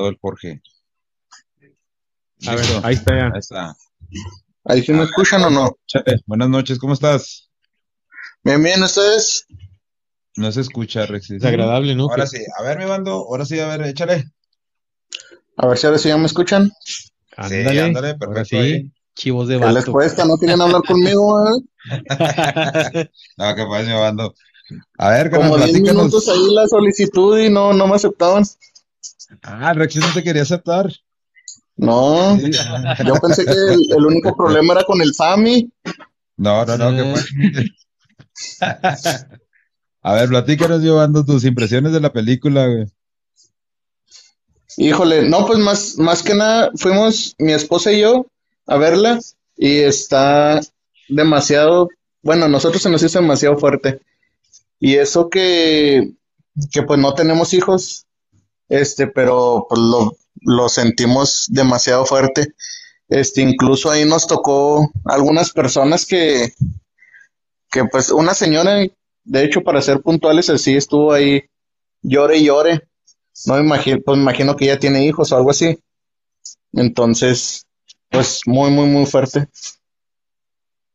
El Jorge. A ver, ahí está ya. Ahí está. ¿Ahí sí me escuchan o no? Buenas noches, ¿cómo estás? Bien, bien, ¿ustedes? No se escucha, Rexy. Es agradable, ¿no? Ahora sí, a ver, mi bando, ahora sí, a ver, échale. A ver si ahora sí ya me escuchan. Ándale, ándale, ahora perfecto sí. ahí. Chivos de ¿Qué les cuesta? ¿No quieren hablar conmigo? eh? No, ¿qué pasa, mi bando? A ver, Como 10 platícanos. minutos ahí la solicitud y no, no me aceptaban. Ah, Rexy no te quería aceptar. No, Sí. yo pensé que el, el único problema era con el Sammy. No, no, no. ¿qué pasa? A ver, platícanos, llevando tus impresiones de la película, güey. Híjole, no, pues más, más que nada fuimos mi esposa y yo a verla y está demasiado, bueno, nosotros se nos hizo demasiado fuerte. Y eso que, que pues no tenemos hijos, este, pero pues lo, lo sentimos demasiado fuerte. Este, incluso ahí nos tocó algunas personas que, que pues una señora, de hecho, para ser puntuales, así estuvo ahí, llore y llore. No me imagino, pues me imagino que ella tiene hijos o algo así. Entonces, pues muy, muy, muy fuerte.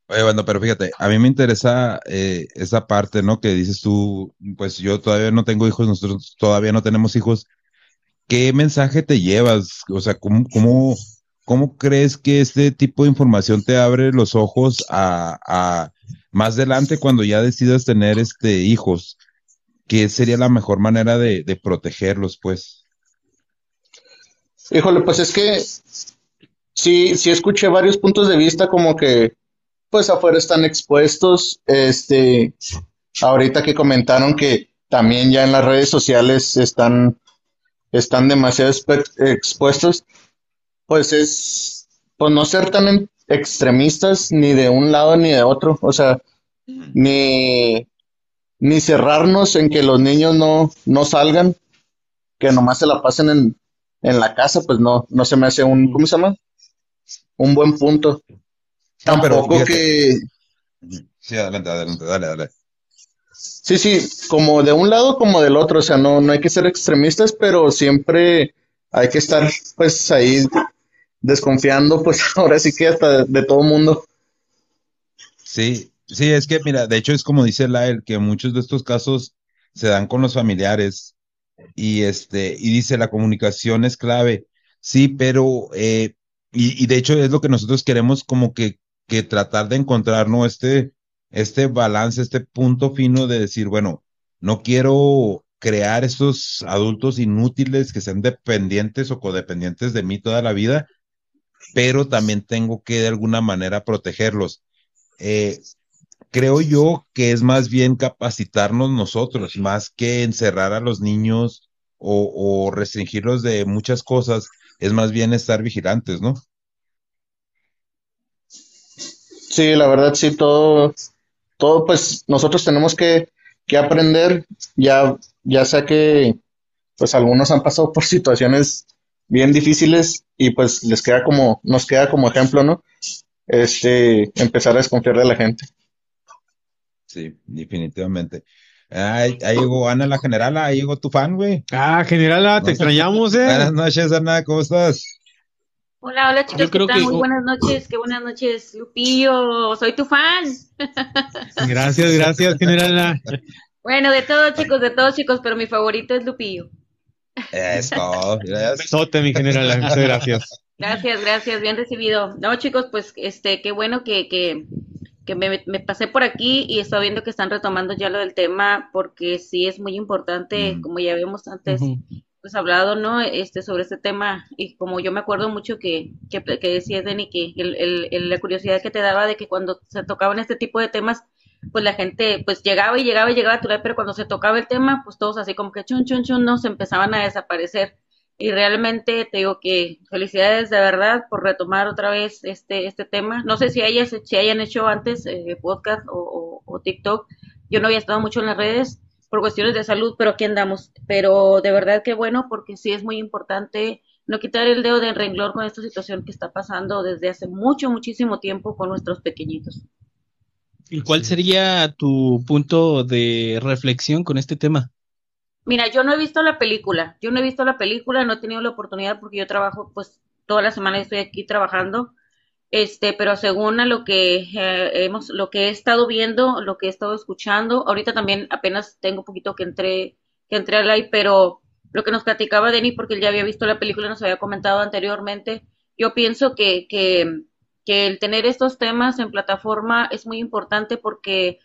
Oye, bueno, pero fíjate, a mí me interesa eh, esa parte, ¿no? Que dices tú, pues yo todavía no tengo hijos, nosotros todavía no tenemos hijos. ¿Qué mensaje te llevas? O sea, ¿cómo, cómo, cómo crees que este tipo de información te abre los ojos a más adelante cuando ya decidas tener este hijos? ¿Qué sería la mejor manera de, protegerlos, pues? Híjole, pues es que sí, sí escuché varios puntos de vista como que pues afuera están expuestos, este, ahorita que comentaron que también ya en las redes sociales están, están demasiado expuestos, pues es, pues no ser tan extremistas ni de un lado ni de otro, o sea, ni, ni cerrarnos en que los niños no, no salgan, que nomás se la pasen en, en la casa, pues no, no se me hace un, ¿cómo se llama? Un buen punto. No, pero Tampoco fíjate. que, Sí, adelante, adelante, dale, dale. sí, sí, como de un lado como del otro, o sea, no, no hay que ser extremistas, pero siempre hay que estar, pues, ahí desconfiando, pues, ahora sí que hasta de todo mundo. Sí, sí, es que mira, de hecho es como dice Lael, que muchos de estos casos se dan con los familiares y este, y dice la comunicación es clave. Sí, pero eh, y, de hecho es lo que nosotros queremos como que, que tratar de encontrar, ¿no? Este, este balance, este punto fino de decir, bueno, no quiero crear estos adultos inútiles que sean dependientes o codependientes de mí toda la vida, pero también tengo que de alguna manera protegerlos. Eh, creo yo que es más bien capacitarnos nosotros, más que encerrar a los niños o, o restringirlos de muchas cosas, es más bien estar vigilantes, ¿no? Sí, la verdad, sí, todo, todo, pues nosotros tenemos que, que aprender, ya, ya sea que, pues algunos han pasado por situaciones bien difíciles y pues les queda como, nos queda como ejemplo, ¿no? Este, empezar a desconfiar de la gente. Sí, definitivamente. Ahí, ahí llegó Ana la generala, ahí llegó tu fan, güey. Ah, generala, te extrañamos, eh. Buenas noches, Ana, ¿cómo estás? Hola, hola chicos, ¿qué tal? que- Muy buenas noches, qué buenas noches, Lupillo, soy tu fan. Gracias, gracias, generala. Bueno, de todos chicos, de todos chicos, pero mi favorito es Lupillo. Eso, gracias. Besote, mi generala, muchas gracias. Gracias, gracias, bien recibido. No, chicos, pues este, qué bueno que, que, que me, me pasé por aquí y estoy viendo que están retomando ya lo del tema, porque sí es muy importante, como ya habíamos antes pues hablado, ¿no? Este, sobre este tema, y como yo me acuerdo mucho que, que, que decías, Denny, que el, el- el- la curiosidad que te daba de que cuando se tocaban este tipo de temas, pues la gente, pues llegaba y llegaba y llegaba a tu lado, pero cuando se tocaba el tema, pues todos así como que chun, chun, chun, no, se empezaban a desaparecer. Y realmente te digo que felicidades de verdad por retomar otra vez este, este tema. No sé si hayas, si hayan hecho antes eh, podcast o TikTok. Yo no había estado mucho en las redes por cuestiones de salud, pero aquí andamos. Pero de verdad que bueno, porque sí es muy importante no quitar el dedo del renglón con esta situación que está pasando desde hace mucho, muchísimo tiempo con nuestros pequeñitos. ¿Y cuál sería tu punto de reflexión con este tema? Mira, yo no he visto la película, yo no he visto la película, no he tenido la oportunidad porque yo trabajo pues toda la semana estoy aquí trabajando, este, pero según a lo que eh, hemos, lo que he estado viendo, lo que he estado escuchando, ahorita también apenas tengo un poquito que entré, que entré al live, pero lo que nos platicaba Denny, porque él ya había visto la película, nos había comentado anteriormente, yo pienso que, que, que el tener estos temas en plataforma es muy importante porque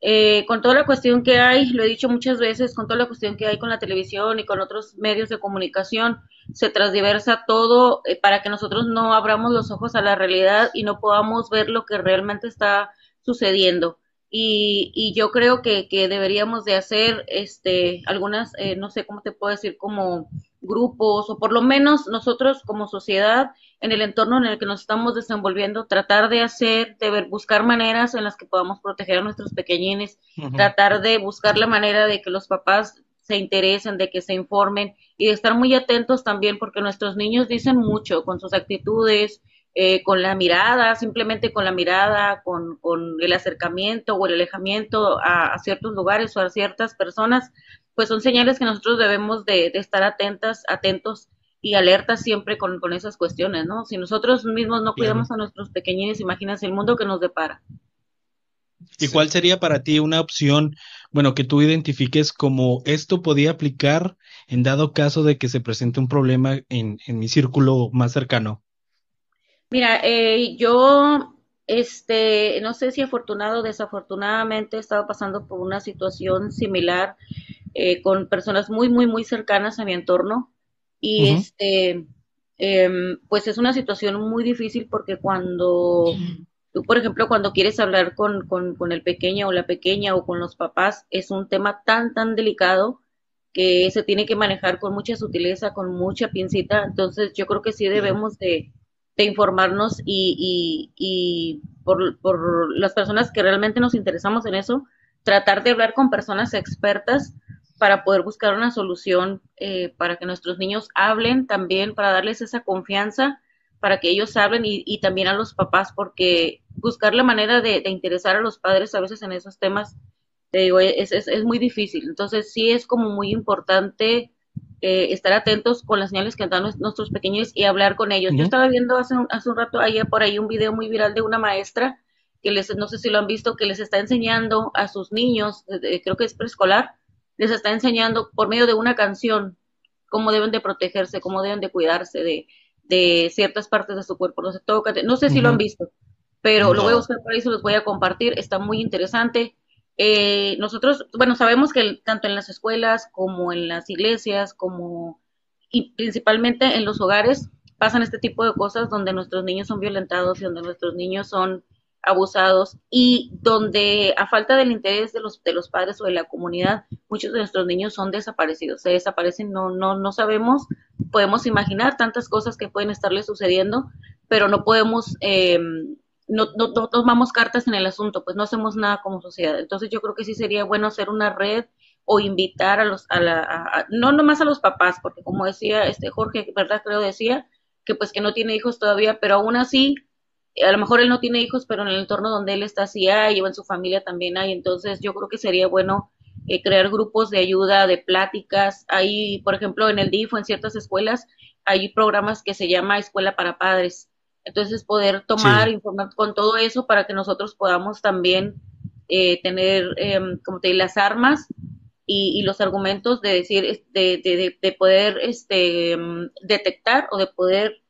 eh, con toda la cuestión que hay, lo he dicho muchas veces, con toda la cuestión que hay con la televisión y con otros medios de comunicación, se transdiversa todo eh, para que nosotros no abramos los ojos a la realidad y no podamos ver lo que realmente está sucediendo. Y, y yo creo que, deberíamos de hacer este algunas, eh, no sé cómo te puedo decir, como grupos o por lo menos nosotros como sociedad en el entorno en el que nos estamos desenvolviendo, tratar de hacer, de ver, buscar maneras en las que podamos proteger a nuestros pequeñines, tratar de buscar la manera de que los papás se interesen, de que se informen y de estar muy atentos también porque nuestros niños dicen mucho con sus actitudes, eh, con la mirada, simplemente con la mirada, con, con el acercamiento o el alejamiento a, a ciertos lugares o a ciertas personas, pues son señales que nosotros debemos de, de estar atentas, atentos y alertas siempre con, con esas cuestiones, ¿no? Si nosotros mismos no cuidamos a nuestros pequeñines, imagínense el mundo que nos depara. ¿Y cuál sería para ti una opción, bueno, que tú identifiques como esto podía aplicar en dado caso de que se presente un problema en, en mi círculo más cercano? Mira, eh, yo, este, no sé si afortunado o desafortunadamente he estado pasando por una situación similar eh, con personas muy, muy, muy cercanas a mi entorno y este, em, pues es una situación muy difícil porque cuando tú, por ejemplo, cuando quieres hablar con, con, con el pequeño o la pequeña o con los papás, es un tema tan, tan delicado que se tiene que manejar con mucha sutileza, con mucha pincita. Entonces, yo creo que sí debemos de, de informarnos y, y, y por, por las personas que realmente nos interesamos en eso, tratar de hablar con personas expertas para poder buscar una solución eh, para que nuestros niños hablen también, para darles esa confianza, para que ellos hablen y, y también a los papás, porque buscar la manera de, de interesar a los padres a veces en esos temas, te digo, es, es, es muy difícil. Entonces sí es como muy importante eh, estar atentos con las señales que dan nues- nuestros pequeños y hablar con ellos. Yo estaba viendo hace un, hace un rato ayer por ahí un video muy viral de una maestra que les, no sé si lo han visto, que les está enseñando a sus niños, eh, creo que es preescolar, les está enseñando por medio de una canción cómo deben de protegerse, cómo deben de cuidarse de, de ciertas partes de su cuerpo. No sé, tócate. No sé si lo han visto, pero lo voy a buscar por ahí, se los voy a compartir. Está muy interesante. Eh, nosotros, bueno, sabemos que el- tanto en las escuelas como en las iglesias, como y principalmente en los hogares, pasan este tipo de cosas donde nuestros niños son violentados y donde nuestros niños son abusados y donde a falta del interés de los de los padres o de la comunidad muchos de nuestros niños son desaparecidos se desaparecen no no no sabemos podemos imaginar tantas cosas que pueden estarle sucediendo pero no podemos eh, no, no, no tomamos cartas en el asunto pues no hacemos nada como sociedad. Entonces yo creo que sí sería bueno hacer una red o invitar a los a la a- no nomás a los papás porque como decía este Jorge verdad creo decía que pues que no tiene hijos todavía pero aún así a lo mejor él no tiene hijos, pero en el entorno donde él está sí hay, o en su familia también hay, entonces yo creo que sería bueno eh, crear grupos de ayuda, de pláticas. Hay, por ejemplo, en el DIF o en ciertas escuelas, hay programas que se llama Escuela para Padres. Entonces, poder tomar, Sí. informar con todo eso para que nosotros podamos también eh, tener, em, como te digo, las armas y, y los argumentos de decir, de, de, de poder este, em, detectar o de poder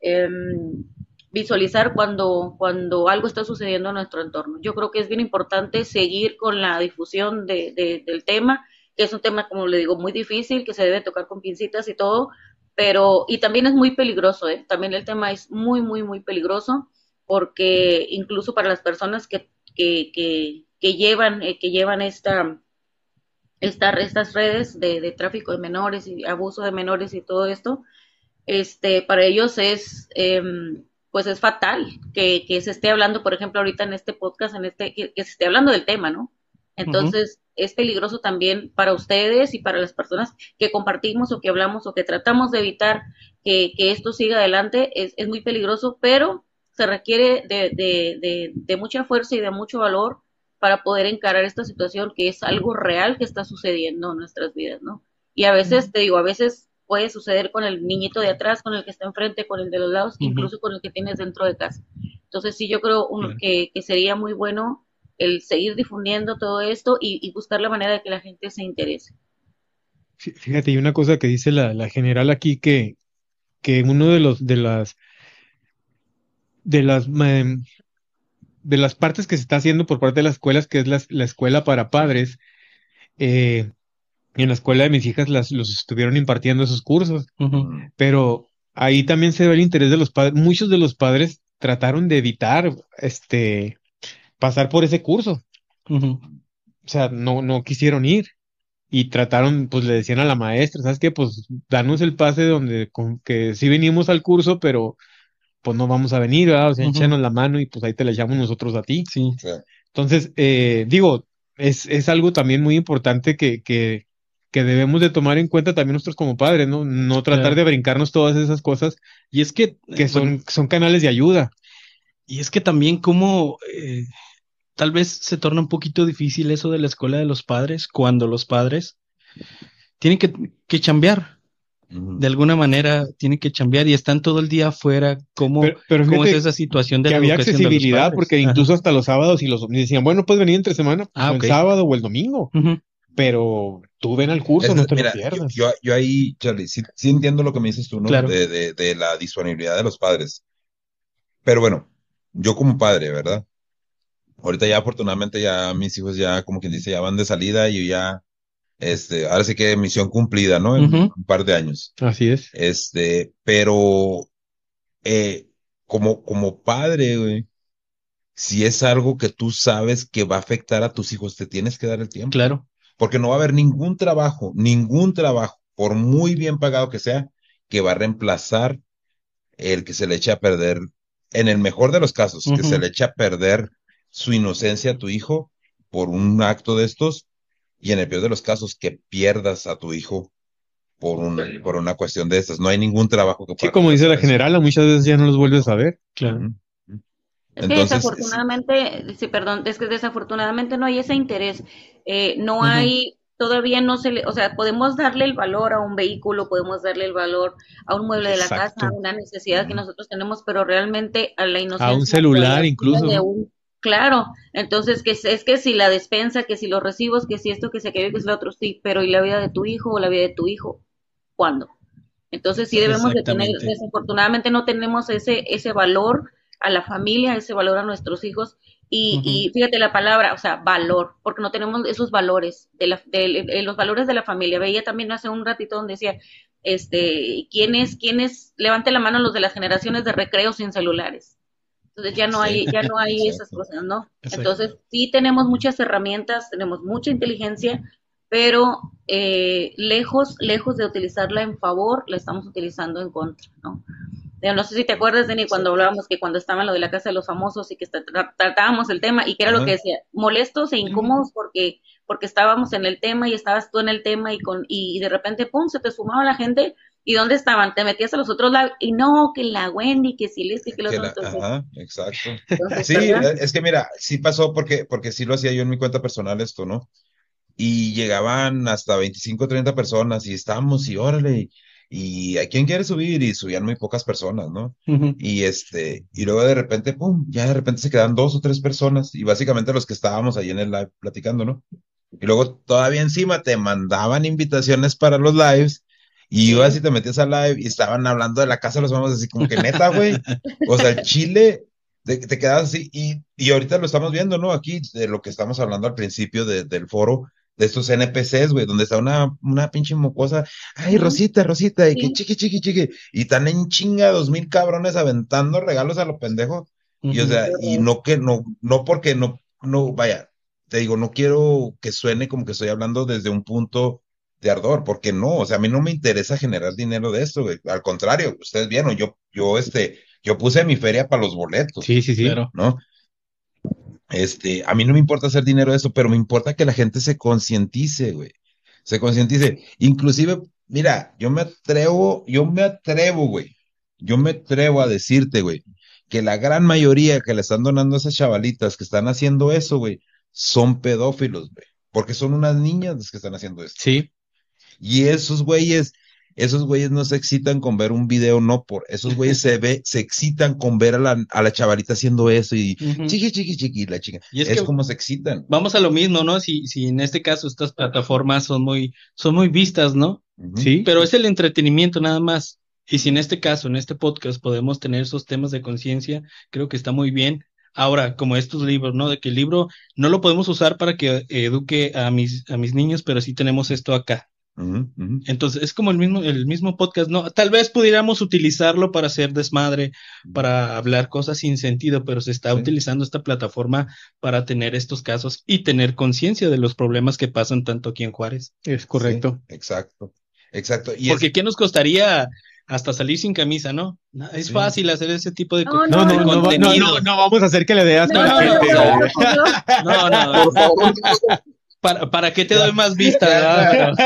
em, visualizar cuando, cuando algo está sucediendo en nuestro entorno. Yo creo que es bien importante seguir con la difusión de, de- del tema, que es un tema, como le digo, muy difícil, que se debe tocar con pincitas y todo, pero, y también es muy peligroso, ¿eh? También el tema es muy, muy, muy peligroso, porque incluso para las personas que, que, que, que llevan, eh, que llevan esta, esta, estas redes de, de tráfico de menores y abuso de menores y todo esto, este, para ellos es, em, pues es fatal que, que se esté hablando, por ejemplo, ahorita en este podcast, en este, que, que se esté hablando del tema, ¿no? Entonces, es peligroso también para ustedes y para las personas que compartimos o que hablamos o que tratamos de evitar que, que esto siga adelante. Es, es muy peligroso, pero se requiere de, de, de, de mucha fuerza y de mucho valor para poder encarar esta situación que es algo real que está sucediendo en nuestras vidas, ¿no? Y a veces, te digo, a veces puede suceder con el niñito de atrás, con el que está enfrente, con el de los lados, incluso con el que tienes dentro de casa. Entonces sí, yo creo un- que, que sería muy bueno el seguir difundiendo todo esto y, y buscar la manera de que la gente se interese. Fí- Fíjate, hay una cosa que dice la, la general aquí que, que uno de los de las de las de las partes que se está haciendo por parte de las escuelas, que es la, la escuela para padres, eh, en la escuela de mis hijas las, los estuvieron impartiendo esos cursos, pero ahí también se ve el interés de los padres. Muchos de los padres trataron de evitar este pasar por ese curso. O sea, no, no quisieron ir. Y trataron, pues le decían a la maestra, ¿sabes qué? Pues danos el pase donde con que sí venimos al curso, pero pues no vamos a venir, ¿verdad? O sea, échanos la mano y pues ahí te la echamos nosotros a ti. Sí. Entonces, eh, digo, es, es algo también muy importante que, que, que debemos de tomar en cuenta también nosotros como padres, ¿no? No tratar Claro. de brincarnos todas esas cosas Y es que, que eh, bueno, son, son canales de ayuda. y es que también como eh, tal vez se torna un poquito difícil eso de la escuela de los padres cuando los padres tienen que, que chambear. De alguna manera tienen que chambear y están todo el día afuera. ¿Cómo, Pero, pero cómo es esa situación de que la había educación de los accesibilidad porque Ajá. incluso hasta los sábados y los decían, bueno, puedes venir entre semana, pues, Ah, el sábado o el domingo, Ujú. Pero tú ven al curso, Es- no te mira, lo pierdas. yo, yo ahí, Charlie, sí, sí entiendo lo que me dices tú, ¿no? Claro. De, de, de la disponibilidad de los padres. Pero bueno, yo como padre, ¿verdad? Ahorita ya afortunadamente ya mis hijos ya, como quien dice, ya van de salida y yo ya, este, ahora sí que misión cumplida, ¿no? En un par de años. Así es. Este, pero eh, como, como padre, güey, si es algo que tú sabes que va a afectar a tus hijos, te tienes que dar el tiempo. Claro. Porque no va a haber ningún trabajo, ningún trabajo, por muy bien pagado que sea, que va a reemplazar el que se le eche a perder, en el mejor de los casos, que se le eche a perder su inocencia a tu hijo por un acto de estos, y en el peor de los casos, que pierdas a tu hijo por, un, por una cuestión de estas. No hay ningún trabajo que Sí, pueda como dice la generala, muchas veces ya no los vuelves a ver. Claro. Es que Entonces, desafortunadamente, sí, perdón, es que desafortunadamente no hay ese interés. Eh, no hay, todavía no se le, o sea, podemos darle el valor a un vehículo, podemos darle el valor a un mueble de la casa, a una necesidad que nosotros tenemos, pero realmente a la inocencia. A un celular incluso, claro, entonces que es, es que si la despensa, que si los recibos, que si esto, que si aquello, que si lo otro, sí, pero ¿y la vida de tu hijo o la vida de tu hijo? ¿Cuándo? Entonces sí debemos de tener, desafortunadamente no tenemos ese, ese valor a la familia, ese valor a nuestros hijos. Y, y fíjate la palabra, o sea, valor, porque no tenemos esos valores, de, la, de, de los valores de la familia. Veía también hace un ratito donde decía, Este, ¿quién es, quién es, levante la mano los de las generaciones de recreo sin celulares? Entonces ya no hay, ya no hay esas cosas, ¿no? Exacto. Entonces sí tenemos muchas herramientas, tenemos mucha inteligencia, pero eh, lejos, lejos de utilizarla en favor, la estamos utilizando en contra, ¿no? No sé si te acuerdas, Denny, cuando hablábamos que cuando estaba en lo de la casa de los famosos y que tra- tra- tratábamos el tema y que era lo que decía, molestos e incómodos porque porque estábamos en el tema y estabas tú en el tema y con y de repente pum se te sumaba la gente y dónde estaban te metías a los otros lados y no que la Wendy que si que los Que la- otros ajá, exacto. Entonces, Sí, ¿verdad? es que mira, sí pasó porque, porque sí lo hacía yo en mi cuenta personal esto, ¿no? Y llegaban hasta 25, 30 personas y estábamos y órale, y, ¿a quién quiere subir? Y subían muy pocas personas, ¿no? Ujú. Y este, y luego de repente, pum, ya de repente se quedan dos o tres personas y básicamente los que estábamos ahí en el live platicando, ¿no? Y luego todavía encima te mandaban invitaciones para los lives y ibas y te metías al live y estaban hablando de la casa de los famosos así como que neta, güey. O sea, Chile te, te quedas así y, y ahorita lo estamos viendo, ¿no? Aquí de lo que estamos hablando al principio de- del foro de estos NPCs, güey, donde está una, una pinche mocosa, ay. Rosita, Rosita, y que chiqui, chiqui, chiqui, y están en chinga dos mil cabrones aventando regalos a lo pendejo. Y o sea, y no que no, no porque no, no, vaya, te digo, no quiero que suene como que estoy hablando desde un punto de ardor, porque no, o sea, a mí no me interesa generar dinero de esto, güey. Al contrario, ustedes vieron, yo, yo, este, yo puse mi feria para los boletos, Sí, sí, sí. Claro. ¿no? Este, a mí no me importa hacer dinero de eso, pero me importa que la gente se concientice, güey. Se concientice. Inclusive, mira, yo me atrevo, yo me atrevo, güey. Yo me atrevo a decirte, güey, que la gran mayoría que le están donando a esas chavalitas que están haciendo eso, güey, son pedófilos, güey. Porque son unas niñas las que están haciendo esto. Sí. Y esos güeyes, esos güeyes no se excitan con ver un video, no por, esos güeyes se ve, se excitan con ver a la, a la chavalita haciendo eso y Ujú. chiqui, chiqui, chiqui, la chica. Y es es que- como se excitan. Vamos a lo mismo, ¿no? Si, si en este caso estas plataformas son muy, son muy vistas, ¿no? Sí. Pero es el entretenimiento nada más. Y si en este caso, en este podcast, podemos tener esos temas de conciencia, creo que está muy bien. Ahora, como estos libros, ¿no? De que el libro no lo podemos usar para que eduque a mis, a mis niños, pero sí tenemos esto acá. Entonces, es como el mismo, el mismo podcast, ¿no? Tal vez pudiéramos utilizarlo para hacer desmadre, para hablar cosas sin sentido, pero se está Sí. utilizando esta plataforma para tener estos casos y tener conciencia de los problemas que pasan tanto aquí en Juárez. Es correcto. Sí, exacto, exacto. Y Porque es, ¿qué nos costaría hasta salir sin camisa, no? Es Sí. fácil hacer ese tipo de No, No, no, de no, no, no, no vamos a hacer que le dé asco No, a la no, no, gente. no. No, ¿para, para qué te doy más? Ya,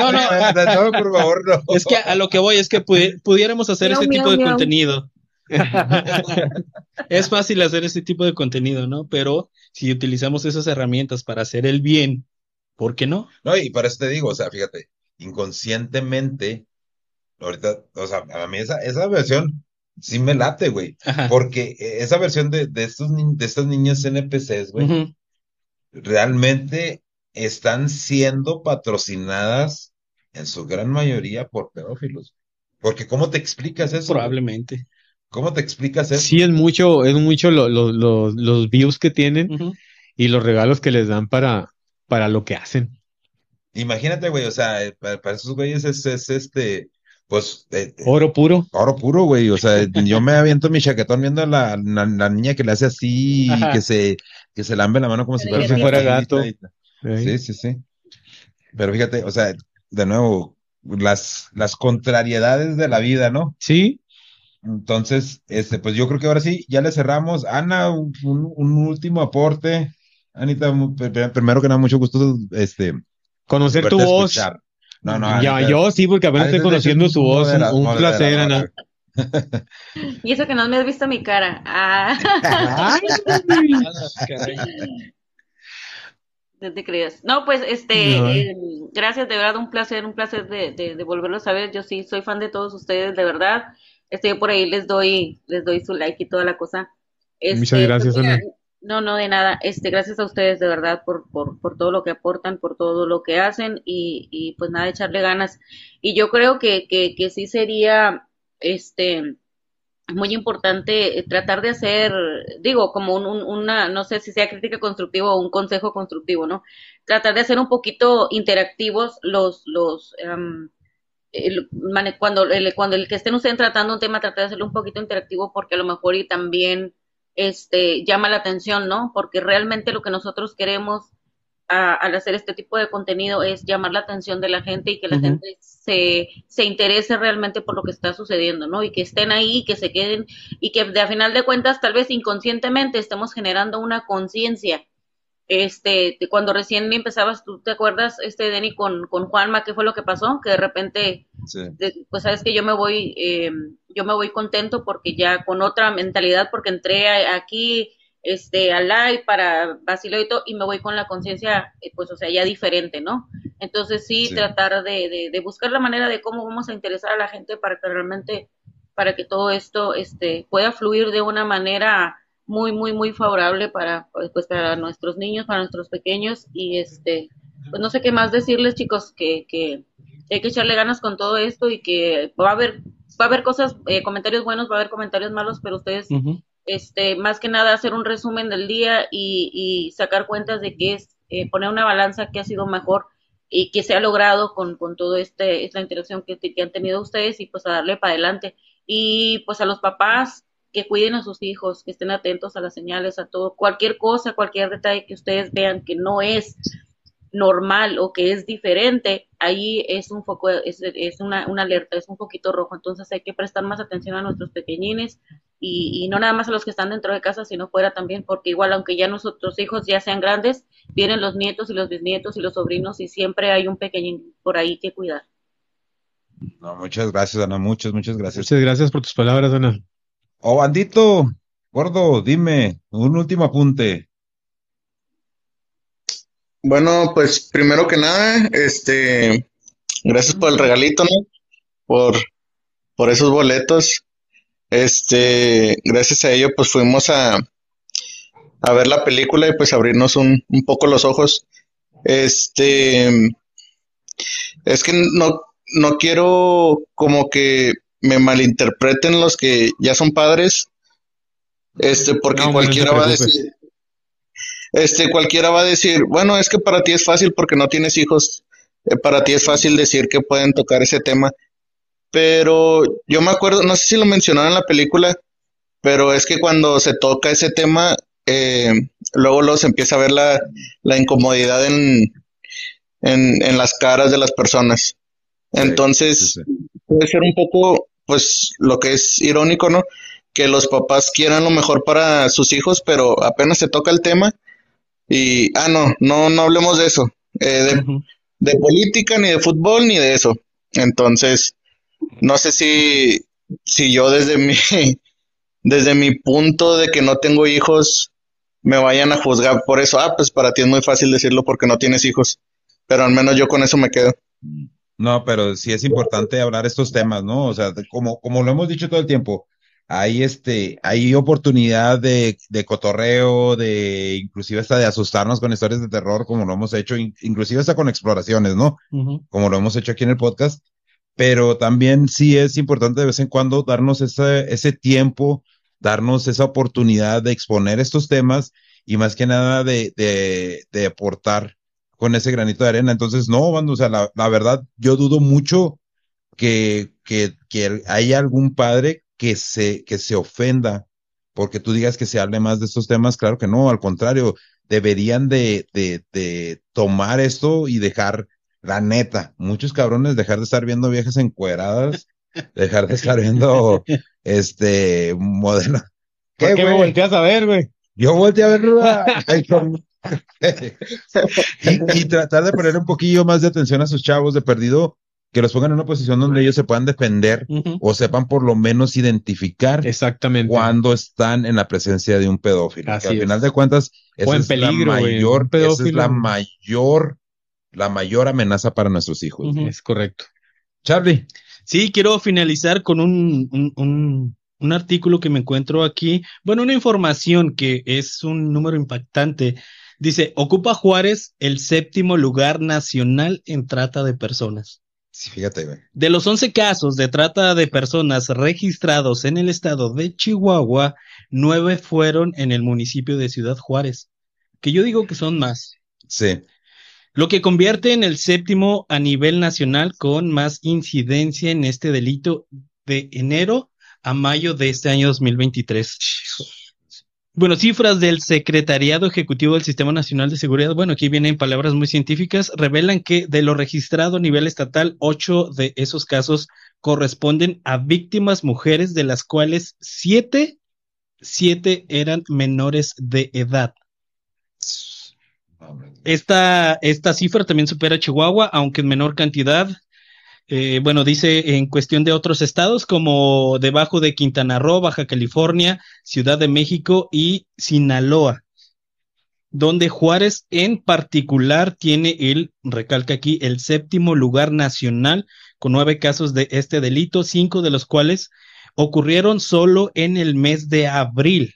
No, no. no, por favor, no. Es que a lo que voy es que pudi- pudiéramos hacer ese tipo de contenido. Es fácil hacer ese tipo de contenido, ¿no? Pero si utilizamos esas herramientas para hacer el bien, ¿por qué no? No, y para eso te digo, o sea, fíjate, inconscientemente, ahorita, o sea, a mí esa, esa versión sí me late, güey, Ajá. porque eh, esa versión de, de estos, ni- de estas niñas NPCs, güey, realmente están siendo patrocinadas en su gran mayoría por pedófilos. Porque ¿cómo te explicas eso? Probablemente. ¿Cómo te explicas eso? Sí, es mucho, es mucho lo- lo- lo- los views que tienen y los regalos que les dan para, para lo que hacen. Imagínate, güey, o sea, eh, para, para esos güeyes es, es este, pues, eh, eh, Oro puro. oro puro, güey, o sea, yo me aviento mi chaquetón viendo a la, la, la niña que le hace así, y que se, que se lambe la mano como si fuera, si fuera gatita gato. Sí, sí, sí. Pero fíjate, o sea, de nuevo, las, las contrariedades de la vida, ¿no? Sí, Entonces, este, pues yo creo que ahora sí, ya le cerramos. Ana, un, un- último aporte. Anita, primero que nada, mucho gusto, este, conocer tu voz. escuchar. No, no, Ya, yo sí, porque apenas estoy es conociendo su voz. Un, modera- un moderador. placer, Ana. Y eso que no me has visto mi cara. Ah. no te creas. No, pues, este, No. eh, gracias, de verdad, un placer, un placer de, de, de volverlos a ver. Yo sí soy fan de todos ustedes, de verdad. Este, yo por ahí les doy, les doy su like y toda la cosa. Este, Muchas gracias, pues, mira, Ana. No, no, de nada. Este, gracias a ustedes de verdad por, por, por todo lo que aportan, por todo lo que hacen y, y pues nada, echarle ganas. Y yo creo que, que, que sí sería, este, muy importante eh, tratar de hacer, digo, como un, un- una, no sé si sea crítica constructiva o un consejo constructivo, ¿no? Tratar de hacer un poquito interactivos los, los, em, el- cuando, el, cuando el que estén ustedes tratando un tema, tratar de hacerlo un poquito interactivo porque a lo mejor y también este, llama la atención, ¿no? Porque realmente lo que nosotros queremos a- al hacer este tipo de contenido es llamar la atención de la gente y que la gente se, se interese realmente por lo que está sucediendo, ¿no? Y que estén ahí, que se queden y que de a final de cuentas tal vez inconscientemente estemos generando una conciencia. Este, cuando recién empezabas, ¿tú te acuerdas, este, Denny, con, con Juanma, qué fue lo que pasó? Que de repente Sí. de- pues sabes que yo me voy eh, yo me voy contento porque ya con otra mentalidad porque entré a- aquí este al live para vacilar y todo y me voy con la conciencia eh, pues o sea ya diferente no entonces sí, Sí. tratar de, de, de buscar la manera de cómo vamos a interesar a la gente para que realmente para que todo esto este pueda fluir de una manera muy muy muy favorable para pues para nuestros niños para nuestros pequeños y este pues no sé qué más decirles chicos que, que hay que echarle ganas con todo esto y que va a haber va a haber cosas eh, comentarios buenos va a haber comentarios malos pero ustedes. Este más que nada hacer un resumen del día y, y sacar cuentas de qué es eh, poner una balanza que ha sido mejor y que se ha logrado con, con todo este esta interacción que, que han tenido ustedes y pues a darle para adelante y pues a los papás que cuiden a sus hijos que estén atentos a las señales a todo cualquier cosa cualquier detalle que ustedes vean que no es normal o que es diferente, ahí es un foco, es, es una, una alerta, es un poquito rojo. Entonces hay que prestar más atención a nuestros pequeñines y, y no nada más a los que están dentro de casa, sino fuera también, porque igual aunque ya nuestros hijos ya sean grandes, vienen los nietos y los bisnietos y los sobrinos y siempre hay un pequeñín por ahí que cuidar. No, muchas gracias, Ana. Muchas, muchas gracias. Muchas gracias por tus palabras, Ana. Oh, bandito, gordo, dime, un último apunte. Bueno, pues primero que nada, este, gracias por el regalito, ¿no? Por, por esos boletos. Este, gracias a ello, pues fuimos a, a ver la película y pues abrirnos un, un poco los ojos. Este, es que no, no quiero como que me malinterpreten los que ya son padres, este, porque No, no cualquiera va a decir, este, cualquiera va a decir, bueno, es que para ti es fácil porque no tienes hijos, eh, para ti es fácil decir que pueden tocar ese tema, pero yo me acuerdo, no sé si lo mencionaron en la película, pero es que cuando se toca ese tema, eh, luego, luego se empieza a ver la, la incomodidad en, en, en las caras de las personas. Entonces, puede ser un poco, pues, lo que es irónico, ¿no? Que los papás quieran lo mejor para sus hijos, pero apenas se toca el tema y, ah, no, no, no hablemos de eso, eh, de, de política, ni de fútbol, ni de eso. Entonces, no sé si, si yo desde mi, desde mi punto de que no tengo hijos, me vayan a juzgar por eso. Ah, pues para ti es muy fácil decirlo porque no tienes hijos, pero al menos yo con eso me quedo. No, pero sí es importante hablar estos temas, ¿no? O sea, como, como lo hemos dicho todo el tiempo, hay este, hay oportunidad de, de cotorreo, de inclusive hasta de asustarnos con historias de terror, como lo hemos hecho, in- inclusive hasta con exploraciones, ¿no? Como lo hemos hecho aquí en el podcast. Pero también sí es importante de vez en cuando darnos ese, ese tiempo, darnos esa oportunidad de exponer estos temas y más que nada de, de, de aportar con ese granito de arena. Entonces, no, o sea, la, la verdad, yo dudo mucho que, que, que haya algún padre que se, que se ofenda porque tú digas que se hable más de estos temas. Claro que no, al contrario, deberían de, de, de tomar esto y dejar, la neta, muchos cabrones dejar de estar viendo viejas encueradas, dejar de estar viendo este modelo. ¿Por qué me volteas a ver, güey? Yo volteé a con- y, y tratar de poner un poquillo más de atención a sus chavos de perdido, que los pongan en una posición donde ellos se puedan defender o sepan por lo menos identificar Exactamente. cuando están en la presencia de un pedófilo. Que al es. final de cuentas, esa es la peligro, güey, mayor, esa es la mayor, la mayor amenaza para nuestros hijos. Es correcto. Charlie. Sí, quiero finalizar con un, un, un, un artículo que me encuentro aquí. Bueno, una información que es un número impactante. Dice, ocupa Juárez el séptimo lugar nacional en trata de personas. Sí, fíjate, güey. De los 11 casos de trata de personas registrados en el estado de Chihuahua, nueve fueron en el municipio de Ciudad Juárez, que yo digo que son más. Sí. Lo que convierte en el séptimo a nivel nacional con más incidencia en este delito de enero a mayo de este año 2023. Bueno, cifras del Secretariado Ejecutivo del Sistema Nacional de Seguridad, bueno, aquí vienen palabras muy científicas, revelan que de lo registrado a nivel estatal, ocho de esos casos corresponden a víctimas mujeres, de las cuales siete, siete eran menores de edad. Esta, cifra también supera a Chihuahua, aunque en menor cantidad. Eh, bueno, dice en cuestión de otros estados como debajo de Quintana Roo, Baja California, Ciudad de México y Sinaloa, donde Juárez en particular tiene el, recalca aquí, el séptimo lugar nacional con nueve casos de este delito, cinco de los cuales ocurrieron solo en el mes de abril.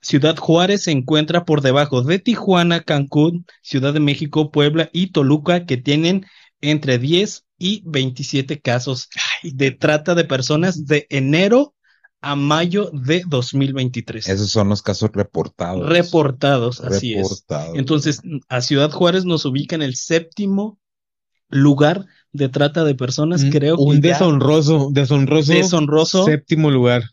Ciudad Juárez se encuentra por debajo de Tijuana, Cancún, Ciudad de México, Puebla y Toluca, que tienen entre 10 y 27 casos de trata de personas de enero a mayo de 2023. Esos son los casos reportados. Reportados, así Reportados. es. Entonces, a Ciudad Juárez nos ubica en el séptimo lugar de trata de personas, creo que Un ya- deshonroso, deshonroso, Deshonroso. séptimo lugar.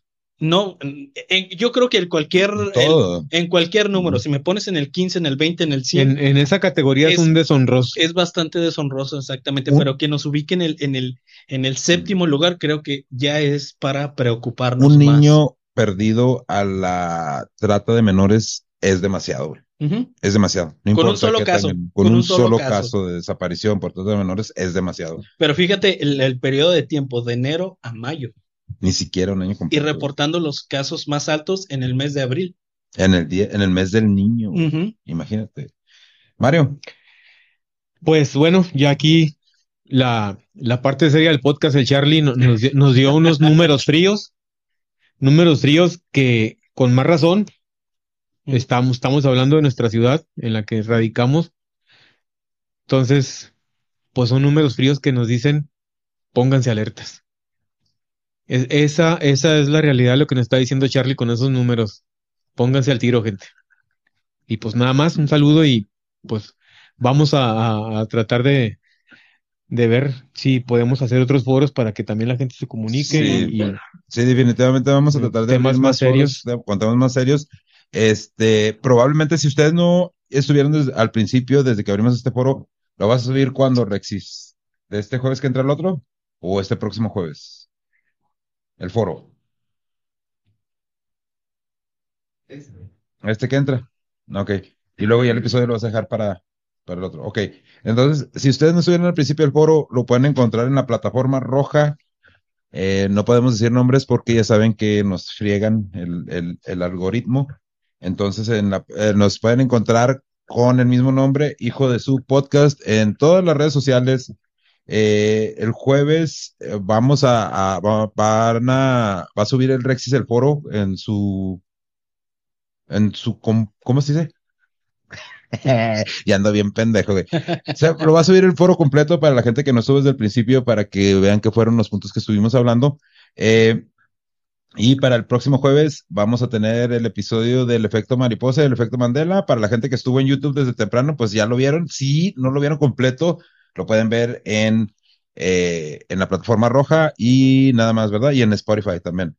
No, en- yo creo que en cualquier, todo. el- en cualquier número, si me pones en el 15, en el 20, en el 100, En, en esa categoría es, Es- un deshonroso. es bastante deshonroso, exactamente, Un- pero que nos ubique en el, en el, en el séptimo lugar, creo que ya es para preocuparnos Un más. niño perdido a la trata de menores es demasiado, güey. Es demasiado. No Con un solo caso, tengan, Con, un, solo, caso. caso. de desaparición por trata de menores es demasiado. Pero fíjate el, el periodo de tiempo, de enero a mayo, Ni siquiera un año y completo. reportando los casos más altos en el mes de abril. En el día, en el mes del niño. Imagínate. Mario. Pues bueno, ya aquí la, la parte seria del podcast, el Charlie no- nos, dio- nos dio unos números fríos, números fríos que con más razón estamos, estamos hablando de nuestra ciudad en la que radicamos. Entonces, pues son números fríos que nos dicen, pónganse alertas. Es- esa, esa es la realidad, lo que nos está diciendo Charlie con esos números. Pónganse al tiro, gente. Y pues nada más, un saludo y pues vamos a, a- tratar de, de ver si podemos hacer otros foros para que también la gente se comunique Sí, y, y- Sí, definitivamente vamos a tratar de Temas más foros, serios. con temas más serios. Este, probablemente si ustedes no estuvieron desde- al principio, desde que abrimos este foro, ¿lo vas a subir cuando, Rexis? ¿De este jueves que entra el otro? ¿O este próximo jueves? El foro. Este que entra. Ok. Y luego ya el episodio lo vas a dejar para, para el otro. Ok. Entonces, si ustedes no estuvieron al principio del foro, lo pueden encontrar en la plataforma roja. Eh, no podemos decir nombres porque ya saben que nos friegan el, el- el algoritmo. Entonces, en la- eh, nos pueden encontrar con el mismo nombre, Hijo de su podcast, en todas las redes sociales. Eh, el jueves eh, vamos a, a- va, van a, va a subir el Rexis el foro en su, en su, ¿cómo se dice? y ando bien pendejo, güey. O sea, lo va a subir el foro completo para la gente que no estuvo desde el principio, para que vean que fueron los puntos que estuvimos hablando. Eh, y para el próximo jueves vamos a tener el episodio del efecto mariposa y el efecto Mandela. Para la gente que estuvo en YouTube desde temprano, pues ya lo vieron. Si no lo vieron completo, lo pueden ver en, eh, en la plataforma roja y nada más, ¿verdad? Y en Spotify también.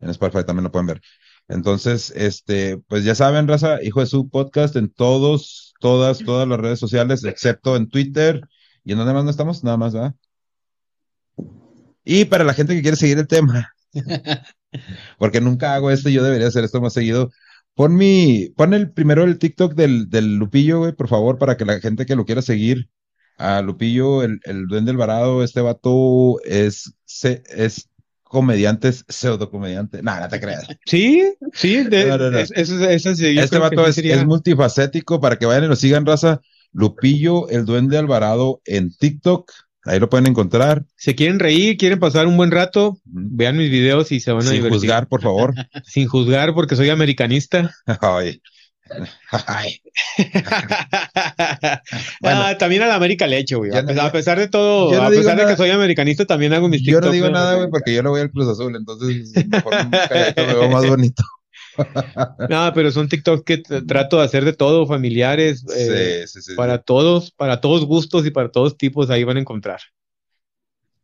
En Spotify también lo pueden ver. Entonces, este, pues ya saben, raza, hijo de su podcast en todos, todas, todas las redes sociales, excepto en Twitter. ¿Y en dónde más no estamos? Nada más, ¿verdad? Y para la gente que quiere seguir el tema, porque nunca hago esto, yo debería hacer esto más seguido. Pon mi, pon el primero el TikTok del, del Lupillo, güey, por favor, para que la gente que lo quiera seguir, a Lupillo, el, el Duende Alvarado, este vato es, se- es comediante, es pseudo comediante. No te creas. Sí, sí, de- No, es- es- Este creo que vato es, sería- es multifacético para que vayan y lo sigan, raza. Lupillo, el Duende Alvarado en TikTok. Ahí lo pueden encontrar. Se quieren reír, quieren pasar un buen rato, vean mis videos y se van a Sin divertir. juzgar, por favor. Sin juzgar, porque soy americanista. Ay. Ah, también a la América le echo, güey. A, no- pesar, a pesar de todo, no a pesar de que soy americanista, también hago mis Yo no digo nada, güey, porque yo le voy al Cruz Azul, entonces mejor un me veo más bonito. No, pero son TikToks que trato de hacer de todo, familiares, eh, Sí, sí, sí, para todos, para todos gustos y para todos tipos, ahí van a encontrar.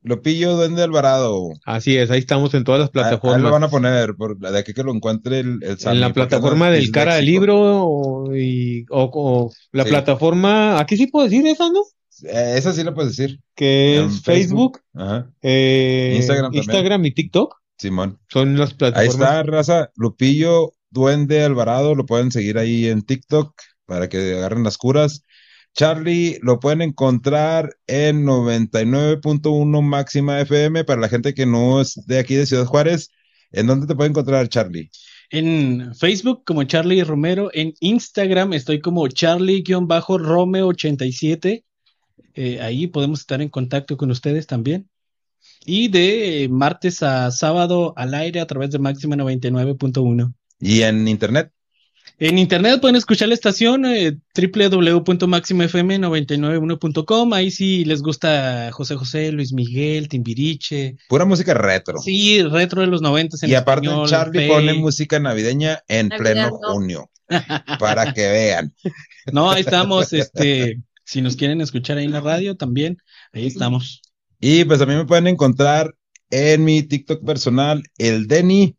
Lopillo Duende Alvarado. Así es, ahí estamos en todas las Ahí- Ahí plataformas. lo van a poner, por, de aquí que lo encuentre el, el en la plataforma del cara del libro o, y- o- o la Sí. plataforma, aquí sí puedo decir eso, ¿no? Eh, Esa sí lo puedes decir. Que es Facebook, Ajá. eh, Instagram y TikTok. Simón. Son las Ahí plataformas. está, raza. Lupillo Duende Alvarado, lo pueden seguir ahí en TikTok para que agarren las curas. Charlie lo pueden encontrar en 99.1 máxima FM para la gente que no es de aquí de Ciudad Juárez. ¿En dónde te puede encontrar, Charlie? En Facebook como Charlie Romero, en Instagram estoy como Charlie-Rome87. Eh, ahí podemos estar en contacto con ustedes también. Y de eh, martes a sábado al aire a través de Máxima 99.1. ¿Y en internet? En internet pueden escuchar la estación eh, www.maximafm991.com. Ahí sí les gusta José José, Luis Miguel, Timbiriche. Pura música retro. Sí, retro de los noventas en Y aparte, español, Charlie pone música navideña en pleno junio para que vean. No, ahí estamos, este, si nos quieren escuchar ahí en la radio también, ahí estamos. Y pues a mí me pueden encontrar en mi TikTok personal, el Denny.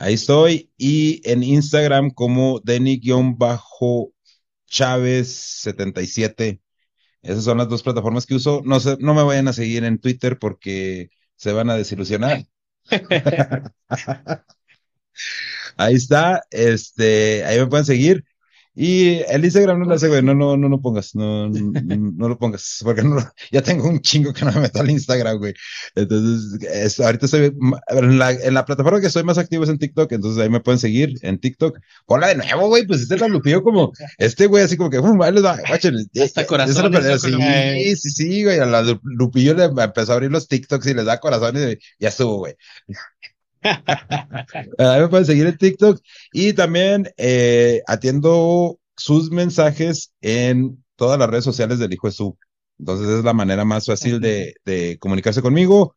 Ahí estoy. Y en Instagram como Denny-Chávez77. Esas son las dos plataformas que uso. No sé, no me vayan a seguir en Twitter porque se van a desilusionar. Ahí está. Este, ahí me pueden seguir. Y el Instagram no lo hace, güey. No, no, no lo pongas. No, no, no lo pongas. Porque no, ya tengo un chingo que no me meto al Instagram, güey. Entonces, es- ahorita estoy en la, en la plataforma que estoy más activo es en TikTok. Entonces ahí me pueden seguir en TikTok. Hola de nuevo, güey. Pues este es la Lupillo como este, güey, así como que, um, ahí les va, guáchenle. Hasta lo- Sí, sí, sí, güey. A la Lu- Lupillo le empezó a abrir los TikToks y les da corazones y ya estuvo, güey. Ahí me pueden seguir en TikTok y también eh, atiendo sus mensajes en todas las redes sociales del Hijo de Su. Entonces es la manera más fácil de, de comunicarse conmigo.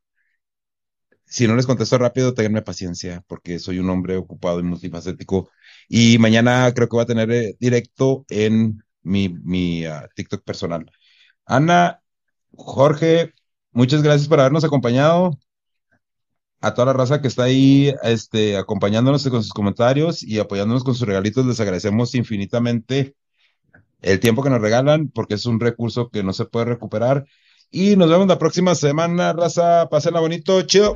Si no les contesto rápido, ténganme paciencia porque soy un hombre ocupado y multifacético. Y mañana creo que voy a tener eh, directo en mi, mi ah, TikTok personal. Ana, Jorge, muchas gracias por habernos acompañado a toda la raza que está ahí este, acompañándonos con sus comentarios y apoyándonos con sus regalitos. Les agradecemos infinitamente el tiempo que nos regalan porque es un recurso que no se puede recuperar. Y nos vemos la próxima semana, raza. Pásenla bonito. Chido.